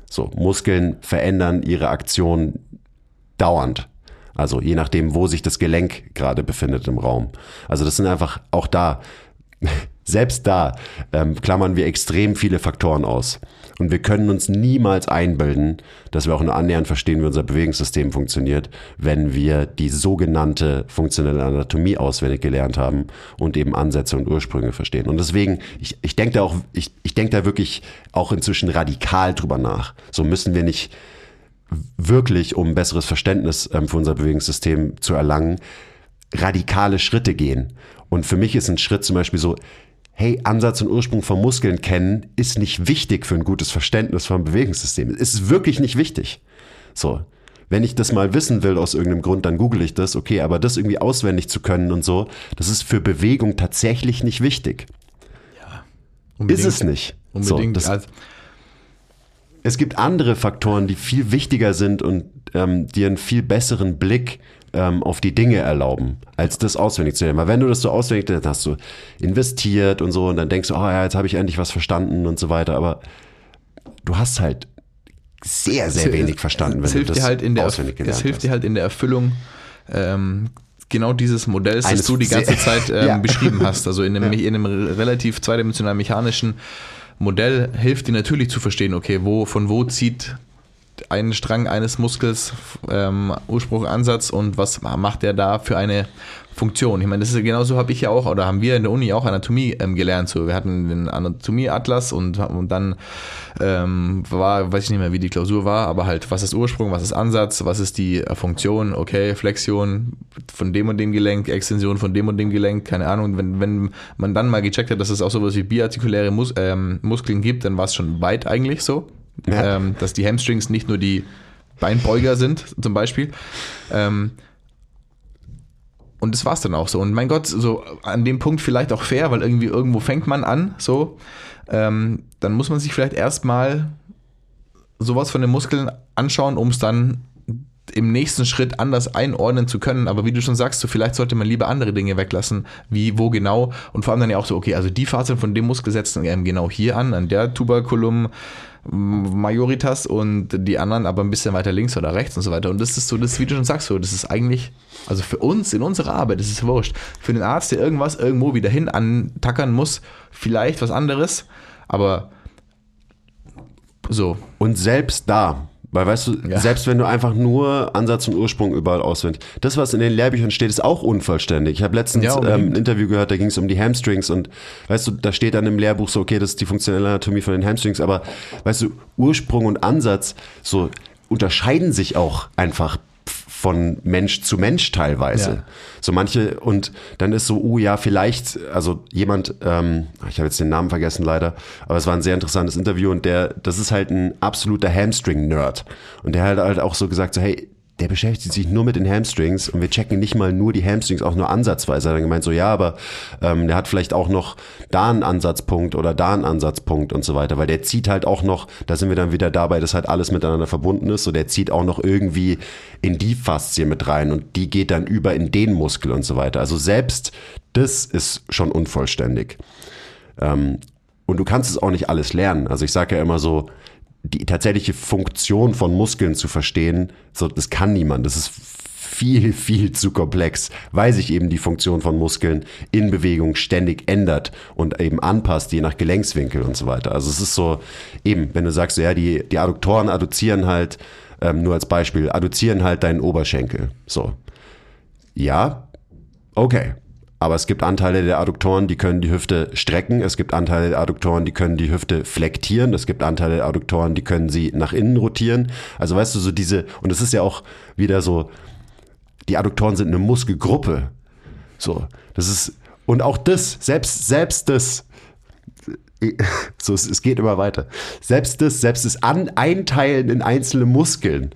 So, Muskeln verändern ihre Aktion dauernd. Also je nachdem, wo sich das Gelenk gerade befindet im Raum. Also das sind einfach auch da, selbst da ähm, klammern wir extrem viele Faktoren aus. Und wir können uns niemals einbilden, dass wir auch nur annähernd verstehen, wie unser Bewegungssystem funktioniert, wenn wir die sogenannte funktionelle Anatomie auswendig gelernt haben und eben Ansätze und Ursprünge verstehen. Und deswegen, ich, ich denke da auch, ich, ich denke da wirklich auch inzwischen radikal drüber nach. So müssen wir nicht wirklich, um ein besseres Verständnis ähm, für unser Bewegungssystem zu erlangen, radikale Schritte gehen. Und für mich ist ein Schritt zum Beispiel so, hey, Ansatz und Ursprung von Muskeln kennen ist nicht wichtig für ein gutes Verständnis vom Bewegungssystem. Es ist wirklich nicht wichtig. So. Wenn ich das mal wissen will aus irgendeinem Grund, dann google ich das, okay, aber das irgendwie auswendig zu können und so, das ist für Bewegung tatsächlich nicht wichtig. Ist es nicht. Unbedingt. So, das, also, es gibt andere Faktoren, die viel wichtiger sind und ähm, dir einen viel besseren Blick ähm, auf die Dinge erlauben, als das auswendig zu lernen. Weil wenn du das so auswendig dann hast du investiert und so und dann denkst du, oh ja, jetzt habe ich endlich was verstanden und so weiter, aber du hast halt sehr, sehr wenig verstanden, wenn es du hilft das dir halt in der, auswendig gelernt es hilft hast. dir halt in der Erfüllung ähm, genau dieses Modells, das du die ganze Zeit ähm, Ja. beschrieben hast. Also in einem, in einem relativ zweidimensionalen mechanischen Modell hilft dir natürlich zu verstehen, okay, wo, von wo zieht ein Strang eines Muskels ähm, Ursprung, Ansatz und was macht der da für eine Funktion? Ich meine, das ist genauso habe ich ja auch oder haben wir in der Uni auch Anatomie ähm, gelernt. So, wir hatten den Anatomieatlas und, und dann ähm, war, weiß ich nicht mehr, wie die Klausur war, aber halt, was ist Ursprung, was ist Ansatz, was ist die äh, Funktion, okay, Flexion von dem und dem Gelenk, Extension von dem und dem Gelenk, keine Ahnung. Wenn, wenn man dann mal gecheckt hat, dass es auch sowas wie biartikuläre Mus ähm, Muskeln gibt, dann war es schon weit eigentlich so. Ja. Ähm, dass die Hamstrings nicht nur die Beinbeuger sind, zum Beispiel. Ähm, und das war's dann auch so. Und mein Gott, so an dem Punkt vielleicht auch fair, weil irgendwie irgendwo fängt man an, so. Ähm, dann muss man sich vielleicht erstmal sowas von den Muskeln anschauen, um es dann im nächsten Schritt anders einordnen zu können. Aber wie du schon sagst, so vielleicht sollte man lieber andere Dinge weglassen, wie wo genau. Und vor allem dann ja auch so, okay, also die Fasern von dem Muskel setzen ähm, genau hier an, an der Tuberculum Majoritas und die anderen aber ein bisschen weiter links oder rechts und so weiter. Und das ist so, das, wie du schon sagst, so, das ist eigentlich, also für uns in unserer Arbeit, das ist wurscht. Für den Arzt, der irgendwas irgendwo wieder hin antackern muss, vielleicht was anderes, aber so. Und selbst da, weil weißt du, Ja. selbst wenn du einfach nur Ansatz und Ursprung überall auswendig, das, was in den Lehrbüchern steht, ist auch unvollständig. Ich habe letztens Ja, ähm, ein Interview gehört, da ging es um die Hamstrings und weißt du, da steht dann im Lehrbuch so, okay, das ist die funktionelle Anatomie von den Hamstrings, aber weißt du, Ursprung und Ansatz so unterscheiden sich auch einfach von Mensch zu Mensch teilweise. Ja. So manche, und dann ist so, uh ja, vielleicht, also jemand, ähm, ich habe jetzt den Namen vergessen leider, aber es war ein sehr interessantes Interview und der, das ist halt ein absoluter Hamstring-Nerd. Und der hat halt auch so gesagt, so, hey, der beschäftigt sich nur mit den Hamstrings und wir checken nicht mal nur die Hamstrings, auch nur ansatzweise. Er hat dann gemeint, so ja, aber ähm, der hat vielleicht auch noch da einen Ansatzpunkt oder da einen Ansatzpunkt und so weiter, weil der zieht halt auch noch, da sind wir dann wieder dabei, dass halt alles miteinander verbunden ist, so der zieht auch noch irgendwie in die Faszie mit rein und die geht dann über in den Muskel und so weiter. Also selbst das ist schon unvollständig. Ähm, und du kannst es auch nicht alles lernen. Also ich sage ja immer so, die tatsächliche Funktion von Muskeln zu verstehen, so, das kann niemand. Das ist viel, viel zu komplex, weil sich eben die Funktion von Muskeln in Bewegung ständig ändert und eben anpasst, je nach Gelenkswinkel und so weiter. Also es ist so, eben, wenn du sagst, ja, die, die Adduktoren adduzieren halt, ähm, nur als Beispiel, adduzieren halt deinen Oberschenkel. So. Ja, okay. Aber es gibt Anteile der Adduktoren, die können die Hüfte strecken. Es gibt Anteile der Adduktoren, die können die Hüfte flektieren. Es gibt Anteile der Adduktoren, die können sie nach innen rotieren. Also weißt du, so diese, und es ist ja auch wieder so, die Adduktoren sind eine Muskelgruppe. So, das ist, und auch das, selbst, selbst das, so, es, es geht immer weiter. Selbst das, selbst das An Einteilen in einzelne Muskeln,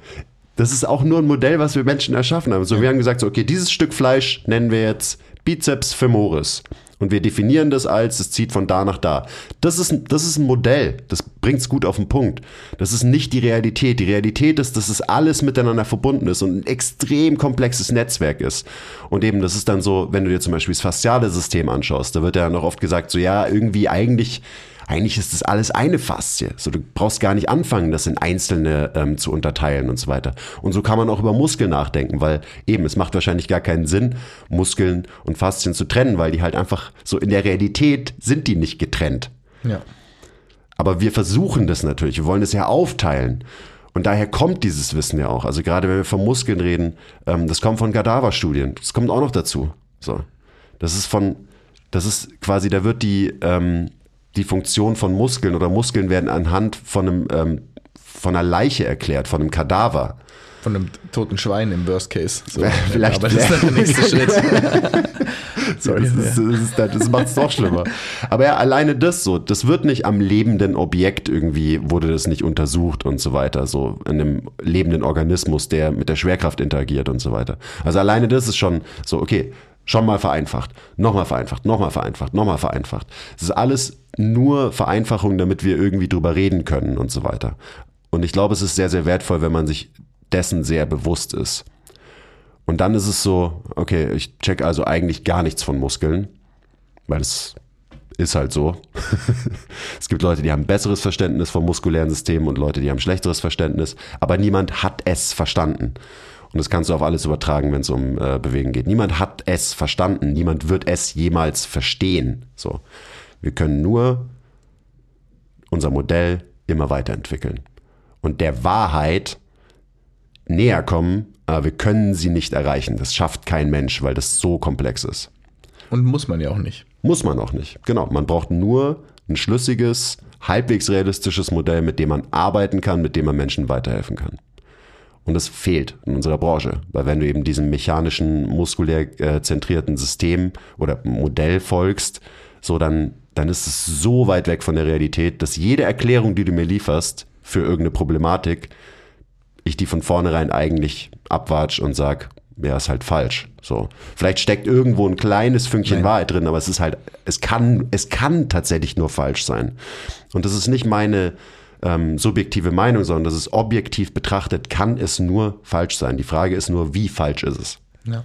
das ist auch nur ein Modell, was wir Menschen erschaffen haben. So, wir haben gesagt, so, okay, dieses Stück Fleisch nennen wir jetzt Bizeps femoris. Und wir definieren das als, es zieht von da nach da. Das ist, das ist ein Modell. Das bringt es gut auf den Punkt. Das ist nicht die Realität. Die Realität ist, dass es alles miteinander verbunden ist und ein extrem komplexes Netzwerk ist. Und eben, das ist dann so, wenn du dir zum Beispiel das fasziale System anschaust, da wird ja noch oft gesagt, so ja, irgendwie eigentlich, eigentlich ist das alles eine Faszie. So, du brauchst gar nicht anfangen, das in einzelne ähm, zu unterteilen und so weiter. Und so kann man auch über Muskeln nachdenken, weil eben, es macht wahrscheinlich gar keinen Sinn, Muskeln und Faszien zu trennen, weil die halt einfach so in der Realität sind die nicht getrennt. Ja. Aber wir versuchen das natürlich. Wir wollen es ja aufteilen. Und daher kommt dieses Wissen ja auch. Also gerade wenn wir von Muskeln reden, ähm, das kommt von Kadaverstudien. Das kommt auch noch dazu. So. Das ist von, das ist quasi, da wird die, ähm, die Funktion von Muskeln oder Muskeln werden anhand von einem, ähm, von einer Leiche erklärt, von einem Kadaver. Von einem toten Schwein im Worst Case. So. Vielleicht- Aber das ist dann der nächste Schritt. So, das, ist, das, ist, das macht es noch schlimmer. Aber ja, alleine das so, das wird nicht am lebenden Objekt irgendwie, wurde das nicht untersucht und so weiter, so in einem lebenden Organismus, der mit der Schwerkraft interagiert und so weiter. Also alleine das ist schon so, okay, schon mal vereinfacht, nochmal vereinfacht, nochmal vereinfacht, nochmal vereinfacht. Es ist alles nur Vereinfachung, damit wir irgendwie drüber reden können und so weiter. Und ich glaube, es ist sehr, sehr wertvoll, wenn man sich dessen sehr bewusst ist. Und dann ist es so, okay, ich check also eigentlich gar nichts von Muskeln, weil es ist halt so. es gibt Leute, die haben besseres Verständnis vom muskulären System und Leute, die haben schlechteres Verständnis, aber niemand hat es verstanden. Und das kannst du auf alles übertragen, wenn es um äh, Bewegen geht. Niemand hat es verstanden, niemand wird es jemals verstehen. So. Wir können nur unser Modell immer weiterentwickeln. Und der Wahrheit näher kommen, aber wir können sie nicht erreichen. Das schafft kein Mensch, weil das so komplex ist. Und muss man ja auch nicht. Muss man auch nicht. Genau, man braucht nur ein schlüssiges, halbwegs realistisches Modell, mit dem man arbeiten kann, mit dem man Menschen weiterhelfen kann. Und das fehlt in unserer Branche, weil wenn du eben diesem mechanischen, muskulär äh, zentrierten System oder Modell folgst, so dann, dann ist es so weit weg von der Realität, dass jede Erklärung, die du mir lieferst für irgendeine Problematik, ich die von vornherein eigentlich abwatsch und sag, ja, ist halt falsch. So. Vielleicht steckt irgendwo ein kleines Fünkchen Nein. Wahrheit drin, aber es ist halt, es kann, es kann tatsächlich nur falsch sein. Und das ist nicht meine ähm, subjektive Meinung, sondern das ist objektiv betrachtet, kann es nur falsch sein. Die Frage ist nur, wie falsch ist es? Ja.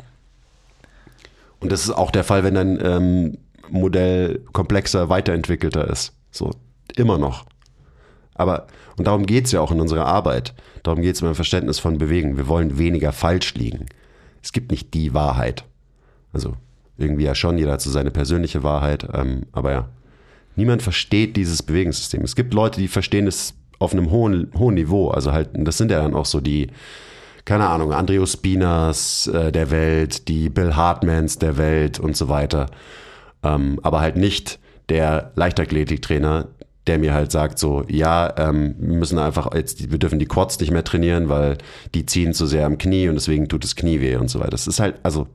Und das ist auch der Fall, wenn ein ähm, Modell komplexer, weiterentwickelter ist. So, immer noch. Aber, und darum geht's ja auch in unserer Arbeit. Darum geht's beim Verständnis von Bewegen. Wir wollen weniger falsch liegen. Es gibt nicht die Wahrheit. Also, irgendwie ja schon, jeder hat so seine persönliche Wahrheit. Ähm, aber ja, niemand versteht dieses Bewegungssystem. Es gibt Leute, die verstehen es auf einem hohen, hohen Niveau. Also halt, das sind ja dann auch so die, keine Ahnung, Andreo Spinas äh, der Welt, die Bill Hartmans der Welt und so weiter. Ähm, aber halt nicht der Leichtathletiktrainer, der mir halt sagt so, ja, ähm, wir müssen einfach jetzt, wir dürfen die Quads nicht mehr trainieren, weil die ziehen zu sehr am Knie und deswegen tut das Knie weh und so weiter. Das ist halt, also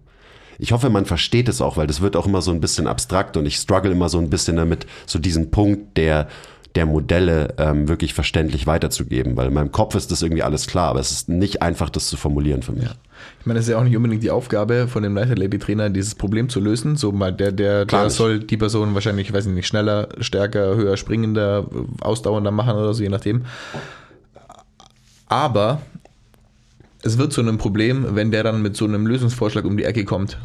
ich hoffe, man versteht es auch, weil das wird auch immer so ein bisschen abstrakt und ich struggle immer so ein bisschen damit, so diesen Punkt der, der Modelle ähm, wirklich verständlich weiterzugeben, weil in meinem Kopf ist das irgendwie alles klar, aber es ist nicht einfach, das zu formulieren für mich. Ich meine, es ist ja auch nicht unbedingt die Aufgabe von dem Leichtathletik-Trainer, dieses Problem zu lösen. So mal der, der, Klar der nicht. soll die Person wahrscheinlich, ich weiß nicht, schneller, stärker, höher springender, ausdauernder machen oder so, je nachdem. Aber es wird zu einem Problem, wenn der dann mit so einem Lösungsvorschlag um die Ecke kommt.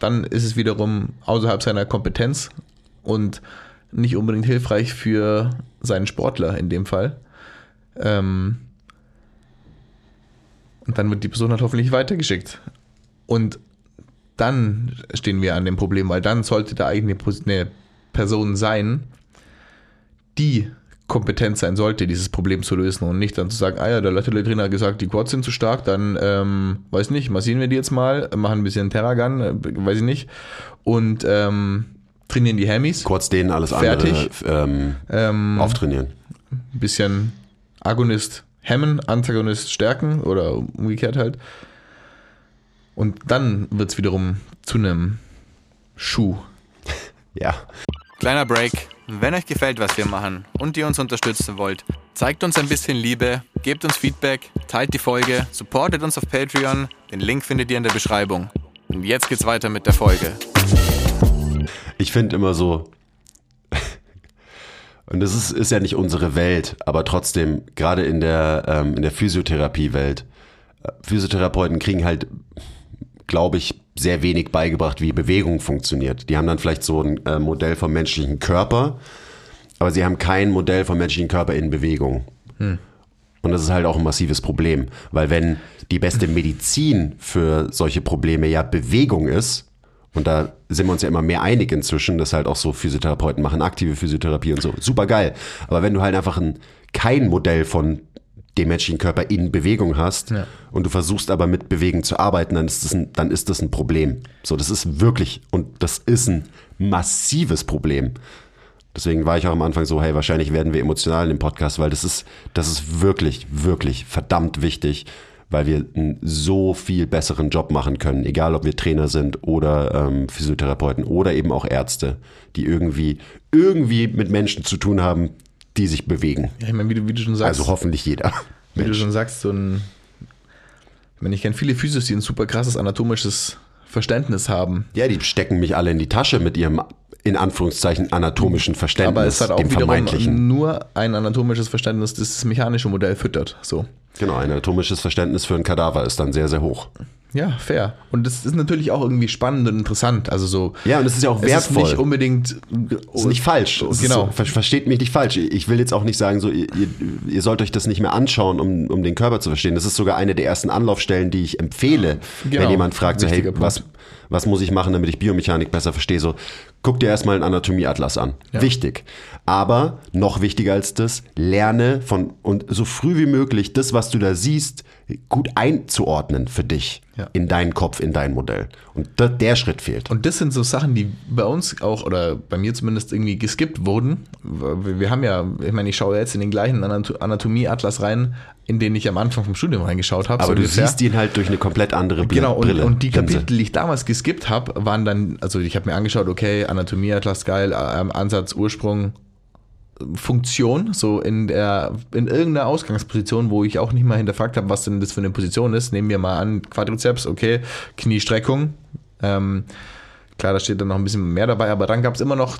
Dann ist es wiederum außerhalb seiner Kompetenz und nicht unbedingt hilfreich für seinen Sportler in dem Fall. Ähm, und dann wird die Person halt hoffentlich weitergeschickt. Und dann stehen wir an dem Problem, weil dann sollte da eigentlich eine Person sein, die kompetent sein sollte, dieses Problem zu lösen und nicht dann zu sagen, ah ja, der Leichtathletik-Trainer hat gesagt, die Quads sind zu stark, dann, ähm, weiß nicht, massieren wir die jetzt mal, machen ein bisschen Terragun, äh, weiß ich nicht, und ähm, trainieren die Hammies, Kurz denen alles Fertig. andere ähm, ähm, auftrainieren. ein bisschen Agonist hemmen, Antagonist stärken oder umgekehrt halt. Und dann wird es wiederum zu einem Schuh. Ja. Kleiner Break. Wenn euch gefällt, was wir machen und ihr uns unterstützen wollt, zeigt uns ein bisschen Liebe, gebt uns Feedback, teilt die Folge, supportet uns auf Patreon. Den Link findet ihr in der Beschreibung. Und jetzt geht's weiter mit der Folge. Ich finde immer so, und das ist, ist ja nicht unsere Welt, aber trotzdem, gerade in der, ähm, in der Physiotherapie-Welt, äh, Physiotherapeuten kriegen halt, glaube ich, sehr wenig beigebracht, wie Bewegung funktioniert. Die haben dann vielleicht so ein äh, Modell vom menschlichen Körper, aber sie haben kein Modell vom menschlichen Körper in Bewegung. Und das ist halt auch ein massives Problem, weil wenn die beste Medizin für solche Probleme ja Bewegung ist, und da sind wir uns ja immer mehr einig inzwischen, dass halt auch so Physiotherapeuten machen aktive Physiotherapie und so. Super geil. Aber wenn du halt einfach ein, kein Modell von dem menschlichen Körper in Bewegung hast Ja. und du versuchst aber mit Bewegen zu arbeiten, dann ist das ein, dann ist das ein Problem. So, das ist wirklich, und das ist ein massives Problem. Deswegen war ich auch am Anfang so, hey, wahrscheinlich werden wir emotional in dem Podcast, weil das ist, das ist wirklich, wirklich verdammt wichtig, weil wir einen so viel besseren Job machen können, egal ob wir Trainer sind oder ähm, Physiotherapeuten oder eben auch Ärzte, die irgendwie, irgendwie mit Menschen zu tun haben, die sich bewegen. Ja, ich meine, wie du, wie du schon sagst, Also hoffentlich jeder. wie du schon sagst, so ein, ich meine, ich kenne viele Physios, die ein super krasses anatomisches Verständnis haben. Ja, die stecken mich alle in die Tasche mit ihrem, in Anführungszeichen, anatomischen Verständnis, Aber es hat auch wiederum nur ein anatomisches Verständnis, das das mechanische Modell füttert. So. Genau, ein anatomisches Verständnis für einen Kadaver ist dann sehr, sehr hoch. Ja, fair. Und das ist natürlich auch irgendwie spannend und interessant. Also so. Ja, und es ist ja auch es wertvoll. ist nicht unbedingt. ist nicht falsch. Es Genau. So, ver versteht mich nicht falsch. Ich will jetzt auch nicht sagen, so, ihr, ihr, sollt euch das nicht mehr anschauen, um, um den Körper zu verstehen. Das ist sogar eine der ersten Anlaufstellen, die ich empfehle, Genau. wenn jemand fragt, so, hey, Punkt. was, was muss ich machen, damit ich Biomechanik besser verstehe? So, guck dir erstmal einen Anatomieatlas an. Wichtig. Aber noch wichtiger als das, lerne von und so früh wie möglich das, was du da siehst, gut einzuordnen für dich. Ja. In deinen Kopf, in dein Modell. Und da, der Schritt fehlt. Und das sind so Sachen, die bei uns auch, oder bei mir zumindest irgendwie geskippt wurden. Wir haben ja, ich meine, ich schaue jetzt in den gleichen Anato- Anatomie-Atlas rein, in den ich am Anfang vom Studium reingeschaut habe. Aber so du siehst ihn halt durch eine komplett andere Bl Genau, und, Brille. und die. Kapitel, die ich damals geskippt habe, waren dann, also ich habe mir angeschaut, okay, Anatomie-Atlas geil, ähm, Ansatz, Ursprung, Funktion, so in der, in irgendeiner Ausgangsposition, wo ich auch nicht mal hinterfragt habe, was denn das für eine Position ist. Nehmen wir mal an, Quadrizeps, okay, Kniestreckung. Ähm, klar, da steht dann noch ein bisschen mehr dabei, aber dann gab es immer noch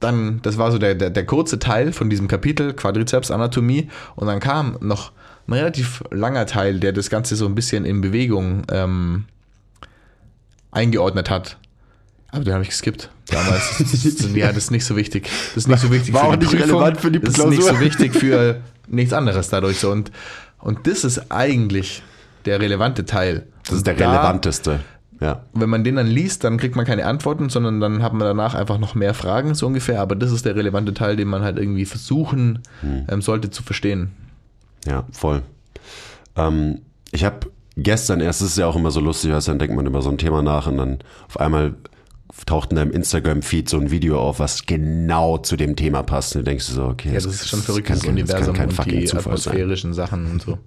dann, das war so der, der, der kurze Teil von diesem Kapitel, Quadrizeps Anatomie, und dann kam noch ein relativ langer Teil, der das Ganze so ein bisschen in Bewegung ähm, eingeordnet hat. Aber den habe ich geskippt damals. Das ist, ja, das ist nicht so wichtig. Das ist nicht so wichtig War für auch die nicht Prüfung. relevant für die Das ist nicht so wichtig für nichts anderes dadurch so. Und, und das ist eigentlich der relevante Teil. Das ist der da- relevanteste. Ja. wenn man den dann liest, dann kriegt man keine Antworten, sondern dann hat man danach einfach noch mehr Fragen, so ungefähr. Aber das ist der relevante Teil, den man halt irgendwie versuchen Hm. ähm, sollte zu verstehen. Ja, voll. Ähm, ich habe gestern erst, es ist ja auch immer so lustig, weil dann denkt man über so ein Thema nach und dann auf einmal taucht in deinem Instagram-Feed so ein Video auf, was genau zu dem Thema passt. Und du denkst dir so, okay, Ja, das ist schon verrückt, kann das kein- Universum kann kein und fucking die Zufall sein. atmosphärischen Sachen und so.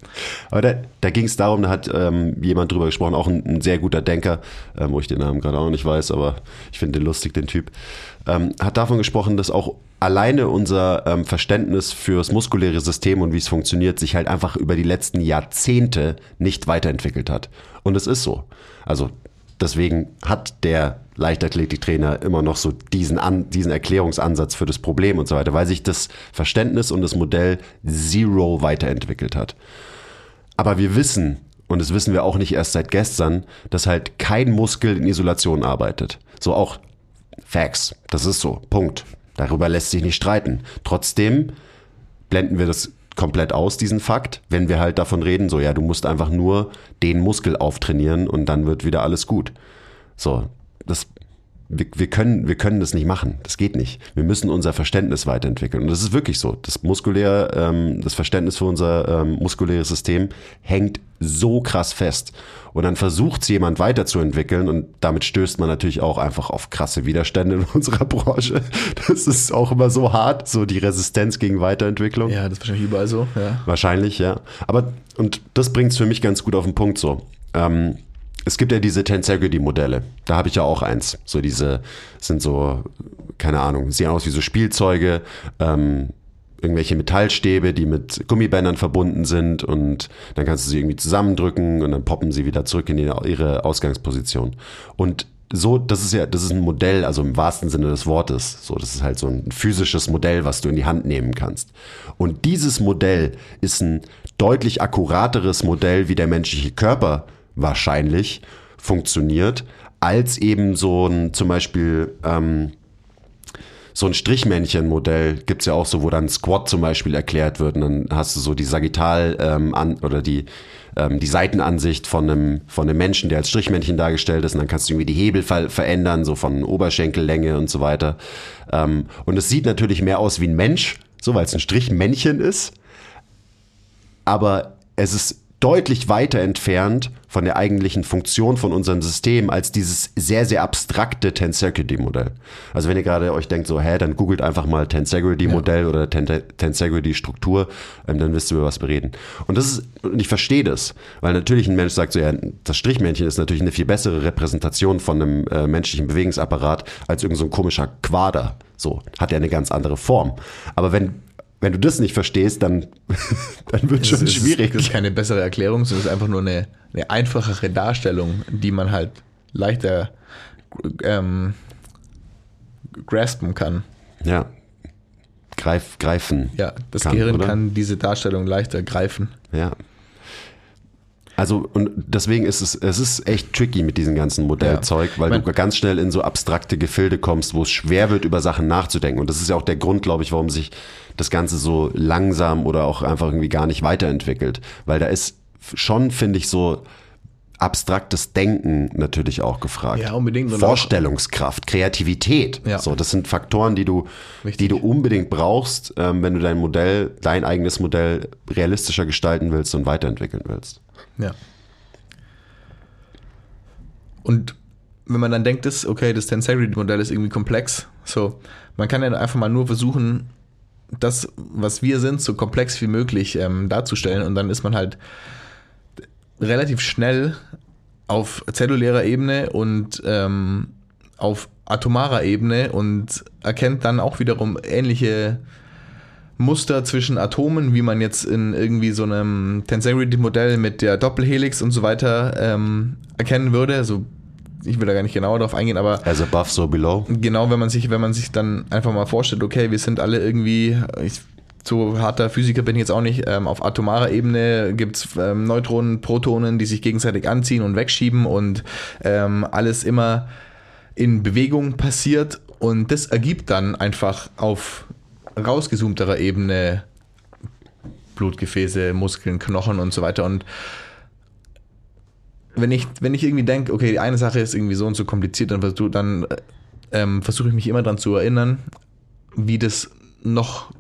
Aber da, da ging es darum, da hat ähm, jemand drüber gesprochen, auch ein, ein sehr guter Denker, ähm, wo ich den Namen gerade auch nicht weiß, aber ich finde den lustig, den Typ, ähm, hat davon gesprochen, dass auch alleine unser ähm, Verständnis fürs muskuläre System und wie es funktioniert, sich halt einfach über die letzten Jahrzehnte nicht weiterentwickelt hat. Und es ist so. Also deswegen hat der Leichtathletiktrainer immer noch so diesen, An diesen Erklärungsansatz für das Problem und so weiter, weil sich das Verständnis und das Modell Zero weiterentwickelt hat. Aber wir wissen, und das wissen wir auch nicht erst seit gestern, dass halt kein Muskel in Isolation arbeitet. So auch Facts. Das ist so. Punkt. Darüber lässt sich nicht streiten. Trotzdem blenden wir das komplett aus, diesen Fakt, wenn wir halt davon reden, so ja, du musst einfach nur den Muskel auftrainieren und dann wird wieder alles gut. So, das, wir, wir, können, wir können das nicht machen. Das geht nicht. Wir müssen unser Verständnis weiterentwickeln. Und das ist wirklich so. Das muskuläre, ähm, das Verständnis für unser ähm, muskuläres System hängt so krass fest. Und dann versucht es jemand weiterzuentwickeln und damit stößt man natürlich auch einfach auf krasse Widerstände in unserer Branche. Das ist auch immer so hart, so die Resistenz gegen Weiterentwicklung. Ja, das ist wahrscheinlich überall so. Ja. Wahrscheinlich, ja. Aber, und das bringt es für mich ganz gut auf den Punkt so. Ähm, es gibt ja diese Tensegrity-Modelle. Da habe ich ja auch eins. So diese sind so, keine Ahnung, sehen aus wie so Spielzeuge, ähm, irgendwelche Metallstäbe, die mit Gummibändern verbunden sind und dann kannst du sie irgendwie zusammendrücken und dann poppen sie wieder zurück in ihre Ausgangsposition. Und so, das ist ja, das ist ein Modell, also im wahrsten Sinne des Wortes. So, das ist halt so ein physisches Modell, was du in die Hand nehmen kannst. Und dieses Modell ist ein deutlich akkurateres Modell, wie der menschliche Körper wahrscheinlich funktioniert, als eben so ein zum Beispiel ähm, so ein Strichmännchen-Modell gibt's ja auch so, wo dann Squat zum Beispiel erklärt wird. Und dann hast du so die Sagittal ähm, an oder die, ähm, die Seitenansicht von einem, von einem Menschen, der als Strichmännchen dargestellt ist. Und dann kannst du irgendwie die Hebel ver verändern, so von Oberschenkellänge und so weiter. Ähm, und es sieht natürlich mehr aus wie ein Mensch, so weil es ein Strichmännchen ist. Aber es ist deutlich weiter entfernt von der eigentlichen Funktion von unserem System als dieses sehr, sehr abstrakte Tensegrity-Modell. Also wenn ihr gerade euch denkt, so, hä, dann googelt einfach mal Tensegrity-Modell oder Ten Tensegrity-Struktur, ähm, dann wisst ihr, über was wir reden. Und das ist, und ich verstehe das, weil natürlich ein Mensch sagt so, ja, das Strichmännchen ist natürlich eine viel bessere Repräsentation von einem äh, menschlichen Bewegungsapparat als irgendein so ein komischer Quader. So, hat ja eine ganz andere Form. Aber wenn wenn du das nicht verstehst, dann, dann wird es schon ist- schwierig. Das ist keine bessere Erklärung, sondern es ist einfach nur eine, eine einfachere Darstellung, die man halt leichter ähm, graspen kann. Ja. Greif, greifen. Ja, das kann, Gehirn oder? kann diese Darstellung leichter greifen. Ja. Also, und deswegen ist es, es ist echt tricky mit diesem ganzen Modellzeug, weil Mein- du ganz schnell in so abstrakte Gefilde kommst, wo es schwer wird, über Sachen nachzudenken. Und das ist ja auch der Grund, glaube ich, warum sich das Ganze so langsam oder auch einfach irgendwie gar nicht weiterentwickelt. Weil da ist schon, finde ich, so abstraktes Denken natürlich auch gefragt. Ja, unbedingt. Vorstellungskraft, Kreativität. Ja. So, das sind Faktoren, die du, Richtig. die du unbedingt brauchst, ähm, wenn du dein Modell, dein eigenes Modell realistischer gestalten willst und weiterentwickeln willst. Ja. Und wenn man dann denkt, das, okay, das Tensegrity-Modell ist irgendwie komplex, so, man kann ja einfach mal nur versuchen, das, was wir sind, so komplex wie möglich ähm, darzustellen und dann ist man halt relativ schnell auf zellulärer Ebene und ähm, auf atomarer Ebene und erkennt dann auch wiederum ähnliche Muster zwischen Atomen, wie man jetzt in irgendwie so einem Tensegrity-Modell mit der Doppelhelix und so weiter ähm, erkennen würde. Also ich will da gar nicht genauer darauf eingehen, aber As above, so below. genau, wenn man sich, wenn man sich dann einfach mal vorstellt, okay, wir sind alle irgendwie, ich, so harter Physiker bin ich jetzt auch nicht, ähm, auf atomarer Ebene gibt es ähm, Neutronen, Protonen, die sich gegenseitig anziehen und wegschieben und ähm, alles immer in Bewegung passiert und das ergibt dann einfach auf rausgezoomterer Ebene Blutgefäße, Muskeln, Knochen und so weiter und wenn ich, wenn ich irgendwie denke, okay, die eine Sache ist irgendwie so und so kompliziert, dann, versuch- dann ähm, versuche ich mich immer daran zu erinnern, wie das noch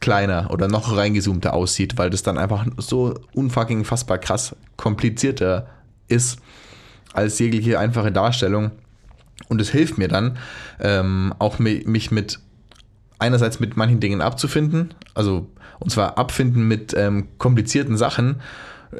kleiner oder noch reingezoomter aussieht, weil das dann einfach so unfucking fassbar krass komplizierter ist als jegliche einfache Darstellung. Und es hilft mir dann, ähm, auch mi- mich mit einerseits mit manchen Dingen abzufinden, also und zwar abfinden mit ähm, komplizierten Sachen,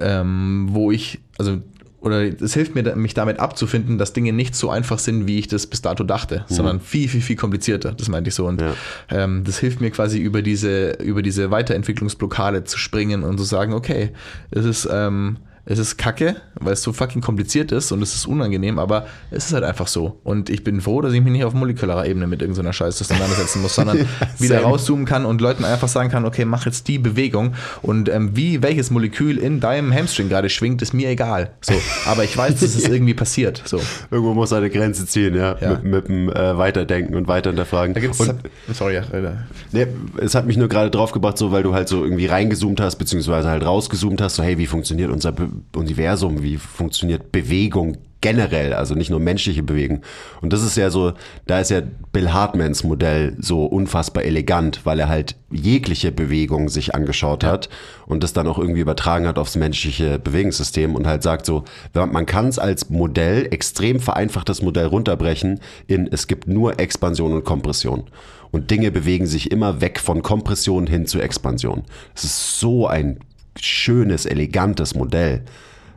ähm, wo ich, also oder es hilft mir, mich damit abzufinden, dass Dinge nicht so einfach sind, wie ich das bis dato dachte, sondern viel, viel, viel komplizierter. Das meinte ich so. Und Ja. ähm, das hilft mir quasi über diese, über diese Weiterentwicklungsblockade zu springen und zu sagen, okay, es ist, ähm, es ist kacke, weil es so fucking kompliziert ist und es ist unangenehm, aber es ist halt einfach so. Und ich bin froh, dass ich mich nicht auf molekularer Ebene mit irgendeiner Scheiße auseinandersetzen muss, sondern wieder Same. rauszoomen kann und Leuten einfach sagen kann, okay, mach jetzt die Bewegung und ähm, wie welches Molekül in deinem Hamstring gerade schwingt, ist mir egal. So, aber ich weiß, dass es irgendwie passiert. So, Irgendwo muss eine Grenze ziehen, ja. Ja. Mit, mit dem äh, Weiterdenken und Weiterhinterfragen. da gibt's. und, sorry, ja, äh, Nee, es hat mich nur gerade drauf gebracht, so weil du halt so irgendwie reingezoomt hast, beziehungsweise halt rausgezoomt hast, so hey, wie funktioniert unser Be Universum, wie funktioniert Bewegung generell, also nicht nur menschliche Bewegung. Und das ist ja so, da ist ja Bill Hartmans Modell so unfassbar elegant, weil er halt jegliche Bewegung sich angeschaut hat und das dann auch irgendwie übertragen hat aufs menschliche Bewegungssystem und halt sagt so, man kann es als Modell, extrem vereinfachtes Modell runterbrechen in, es gibt nur Expansion und Kompression. Und Dinge bewegen sich immer weg von Kompression hin zu Expansion. Es ist so ein schönes, elegantes Modell.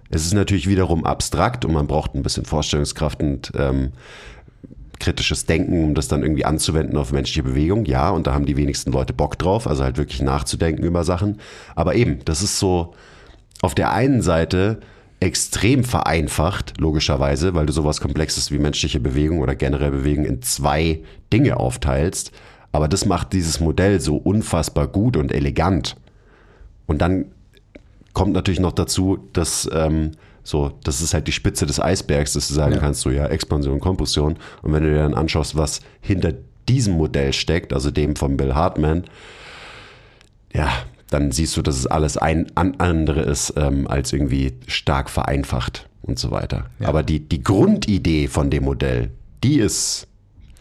Es ist natürlich wiederum abstrakt und man braucht ein bisschen Vorstellungskraft und ähm, kritisches Denken, um das dann irgendwie anzuwenden auf menschliche Bewegung. Ja, und da haben die wenigsten Leute Bock drauf, also halt wirklich nachzudenken über Sachen. Aber eben, das ist so auf der einen Seite extrem vereinfacht, logischerweise, weil du sowas Komplexes wie menschliche Bewegung oder generell Bewegung in zwei Dinge aufteilst. Aber das macht dieses Modell so unfassbar gut und elegant. Und dann kommt natürlich noch dazu, dass ähm, so, das ist halt die Spitze des Eisbergs, dass du sagen Ja. kannst, so ja, Expansion, Kompression. Und wenn du dir dann anschaust, was hinter diesem Modell steckt, also dem von Bill Hartman, ja, dann siehst du, dass es alles ein an andere ist, ähm, als irgendwie stark vereinfacht und so weiter. Aber die, die Grundidee von dem Modell, die ist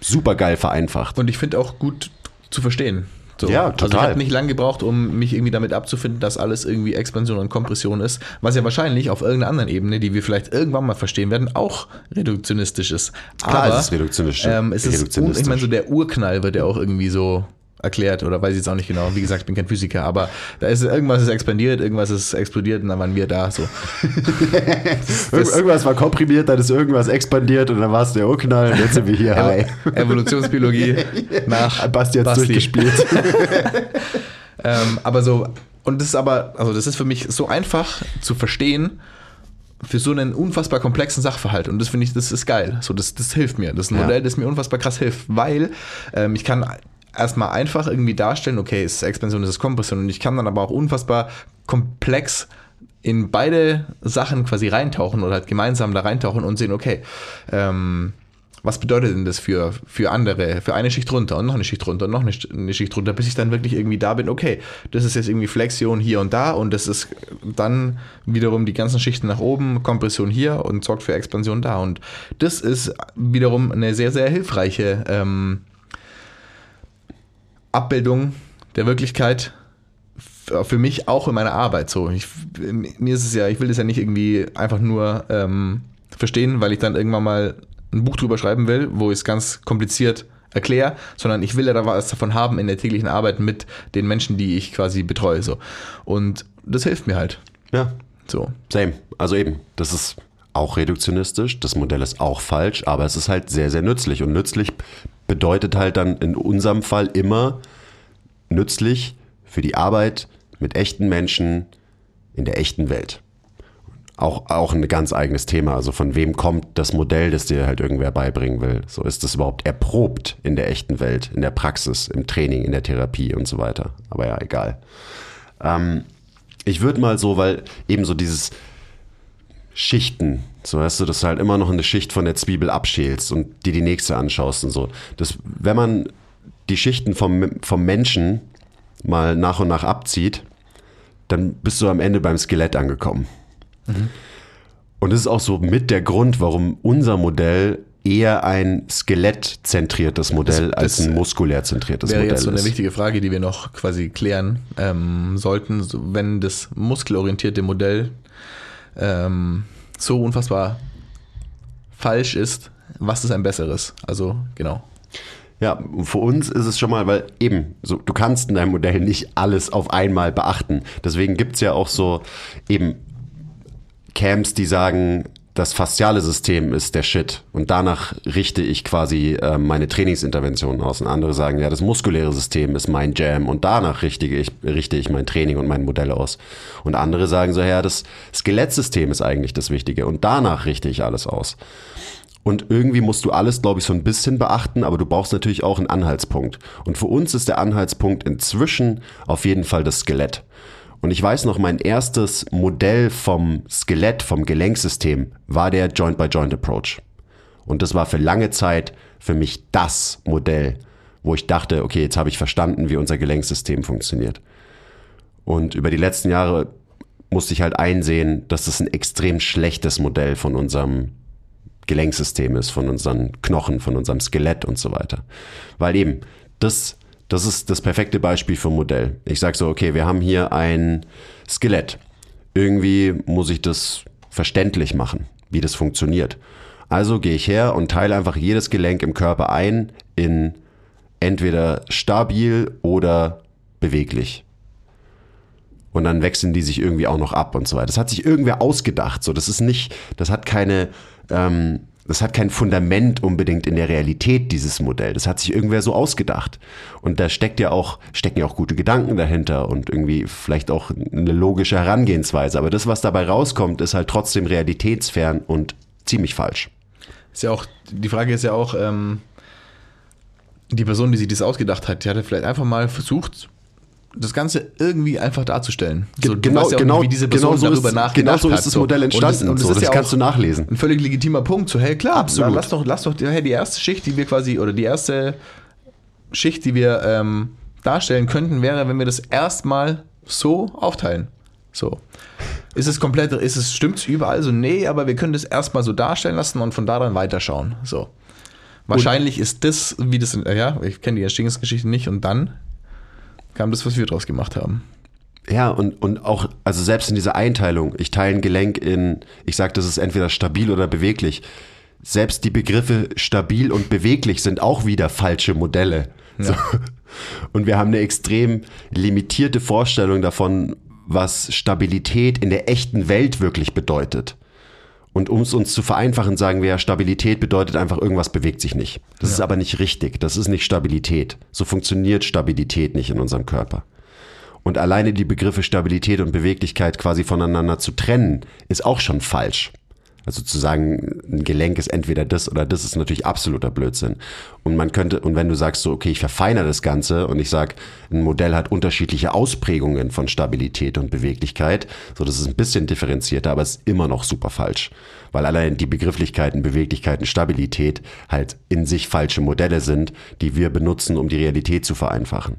super geil vereinfacht. Und ich finde auch gut zu verstehen. So. Ja, Also ich total. habe nicht lange gebraucht, um mich irgendwie damit abzufinden, dass alles irgendwie Expansion und Kompression ist, was ja wahrscheinlich auf irgendeiner anderen Ebene, die wir vielleicht irgendwann mal verstehen werden, auch reduktionistisch ist. Klar, Aber, es ist reduktionistisch. Ähm, es ist, reduktionistisch. ich meine, so der Urknall wird ja auch irgendwie so erklärt oder weiß ich jetzt auch nicht genau. Wie gesagt, ich bin kein Physiker, aber da ist irgendwas ist expandiert, irgendwas ist explodiert und dann waren wir da. So. Ir irgendwas war komprimiert, dann ist irgendwas expandiert und dann war es der Urknall und jetzt sind wir hier. Hi. Evolutionsbiologie nach Basti hat's durchgespielt. Ähm, aber so, und das ist aber, also das ist für mich so einfach zu verstehen für so einen unfassbar komplexen Sachverhalt. Und das finde ich, das ist geil. So, das, das hilft mir. Das ist ein Ja. Modell, das mir unfassbar krass hilft, weil ähm, ich kann erstmal einfach irgendwie darstellen, okay, es ist Expansion, es ist Kompression. Und ich kann dann aber auch unfassbar komplex in beide Sachen quasi reintauchen oder halt gemeinsam da reintauchen und sehen, okay, ähm, was bedeutet denn das für, für andere, für eine Schicht runter und noch eine Schicht runter und noch eine Schicht runter, bis ich dann wirklich irgendwie da bin, okay, das ist jetzt irgendwie Flexion hier und da und das ist dann wiederum die ganzen Schichten nach oben, Kompression hier und sorgt für Expansion da. Und das ist wiederum eine sehr, sehr hilfreiche ähm, Abbildung der Wirklichkeit f- für mich auch in meiner Arbeit so. Ich, mir ist es ja, ich will das ja nicht irgendwie einfach nur ähm, verstehen, weil ich dann irgendwann mal ein Buch drüber schreiben will, wo ich es ganz kompliziert erkläre, sondern ich will ja da was davon haben in der täglichen Arbeit mit den Menschen, die ich quasi betreue. So. Und das hilft mir halt. Ja, So. same. Also eben, das ist auch reduktionistisch, das Modell ist auch falsch, aber es ist halt sehr, sehr nützlich. Und nützlich bedeutet halt dann in unserem Fall immer nützlich für die Arbeit mit echten Menschen in der echten Welt. Auch, auch ein ganz eigenes Thema. Also von wem kommt das Modell, das dir halt irgendwer beibringen will? So ist das überhaupt erprobt in der echten Welt, in der Praxis, im Training, in der Therapie und so weiter. Aber ja, egal. Ähm, ich würde mal so, weil eben so dieses Schichten, so weißt du, dass du halt immer noch eine Schicht von der Zwiebel abschälst und dir die nächste anschaust und so. Das, wenn man die Schichten vom, vom Menschen mal nach und nach abzieht, dann bist du am Ende beim Skelett angekommen. Mhm. Und das ist auch so mit der Grund, warum unser Modell eher ein skelettzentriertes Modell das, als ein muskulär zentriertes wäre Modell jetzt so eine ist. wichtige Frage, die wir noch quasi klären ähm, sollten. So, wenn das muskelorientierte Modell ähm, so unfassbar falsch ist, was ist ein besseres? Also genau. Ja, für uns ist es schon mal, weil eben, so, du kannst in deinem Modell nicht alles auf einmal beachten. Deswegen gibt's ja auch so eben Camps, die sagen, das fasziale System ist der Shit und danach richte ich quasi äh, meine Trainingsinterventionen aus. Und andere sagen, ja, das muskuläre System ist mein Jam und danach richte ich, richte ich mein Training und mein Modell aus. Und andere sagen so, ja, das Skelettsystem ist eigentlich das Wichtige und danach richte ich alles aus. Und irgendwie musst du alles, glaube ich, so ein bisschen beachten, aber du brauchst natürlich auch einen Anhaltspunkt. Und für uns ist der Anhaltspunkt inzwischen auf jeden Fall das Skelett. Und ich weiß noch, mein erstes Modell vom Skelett, vom Gelenksystem war der Joint-by-Joint-Approach. Und das war für lange Zeit für mich das Modell, wo ich dachte, okay, jetzt habe ich verstanden, wie unser Gelenksystem funktioniert. Und über die letzten Jahre musste ich halt einsehen, dass das ein extrem schlechtes Modell von unserem Gelenksystem ist, von unseren Knochen, von unserem Skelett und so weiter. Weil eben das das ist das perfekte Beispiel für ein Modell. Ich sage so, okay, wir haben hier ein Skelett. Irgendwie muss ich das verständlich machen, wie das funktioniert. Also gehe ich her und teile einfach jedes Gelenk im Körper ein in entweder stabil oder beweglich. Und dann wechseln die sich irgendwie auch noch ab und so weiter. Das hat sich irgendwer ausgedacht. So, das ist nicht, das hat keine, ähm, das hat kein Fundament unbedingt in der Realität, dieses Modell. Das hat sich irgendwer so ausgedacht. Und da steckt ja auch, stecken ja auch gute Gedanken dahinter und irgendwie vielleicht auch eine logische Herangehensweise. Aber das, was dabei rauskommt, ist halt trotzdem realitätsfern und ziemlich falsch. Ist ja auch, die Frage ist ja auch, ähm, die Person, die sich das ausgedacht hat, die hatte vielleicht einfach mal versucht, das Ganze irgendwie einfach darzustellen. So, genau- ja genau- nicht, wie diese Person genau so darüber ist- genau so ist das Modell Und entstanden. Und So, das ja kannst du nachlesen. Ein völlig legitimer Punkt. So, hey, klar, Absolut. lass doch, lass doch hey, die erste Schicht, die wir quasi, oder die erste Schicht, die wir ähm, darstellen könnten, wäre, wenn wir das erstmal so aufteilen. So. Ist es komplett, ist es, stimmt's überall so? Nee, aber wir können das erstmal so darstellen lassen und von da dann weiterschauen. So. Wahrscheinlich ist das, wie das, ja, ich kenne die Entstehungsgeschichte nicht und dann kam das, was wir draus gemacht haben. Ja, und, und auch, also selbst in dieser Einteilung, ich teile ein Gelenk in, ich sage, das ist entweder stabil oder beweglich. Selbst die Begriffe stabil und beweglich sind auch wieder falsche Modelle. So. Und wir haben eine extrem limitierte Vorstellung davon, was Stabilität in der echten Welt wirklich bedeutet. Und um es uns zu vereinfachen, sagen wir ja, Stabilität bedeutet einfach, irgendwas bewegt sich nicht. Das ist aber nicht richtig. Das ist nicht Stabilität. So funktioniert Stabilität nicht in unserem Körper. Und alleine die Begriffe Stabilität und Beweglichkeit quasi voneinander zu trennen, ist auch schon falsch. Also zu sagen, ein Gelenk ist entweder das oder das ist natürlich absoluter Blödsinn. Und man könnte, und wenn du sagst so, okay, ich verfeinere das Ganze und ich sag, ein Modell hat unterschiedliche Ausprägungen von Stabilität und Beweglichkeit, so das ist ein bisschen differenzierter, aber es ist immer noch super falsch. Weil allein die Begrifflichkeiten, Beweglichkeiten, Stabilität halt in sich falsche Modelle sind, die wir benutzen, um die Realität zu vereinfachen.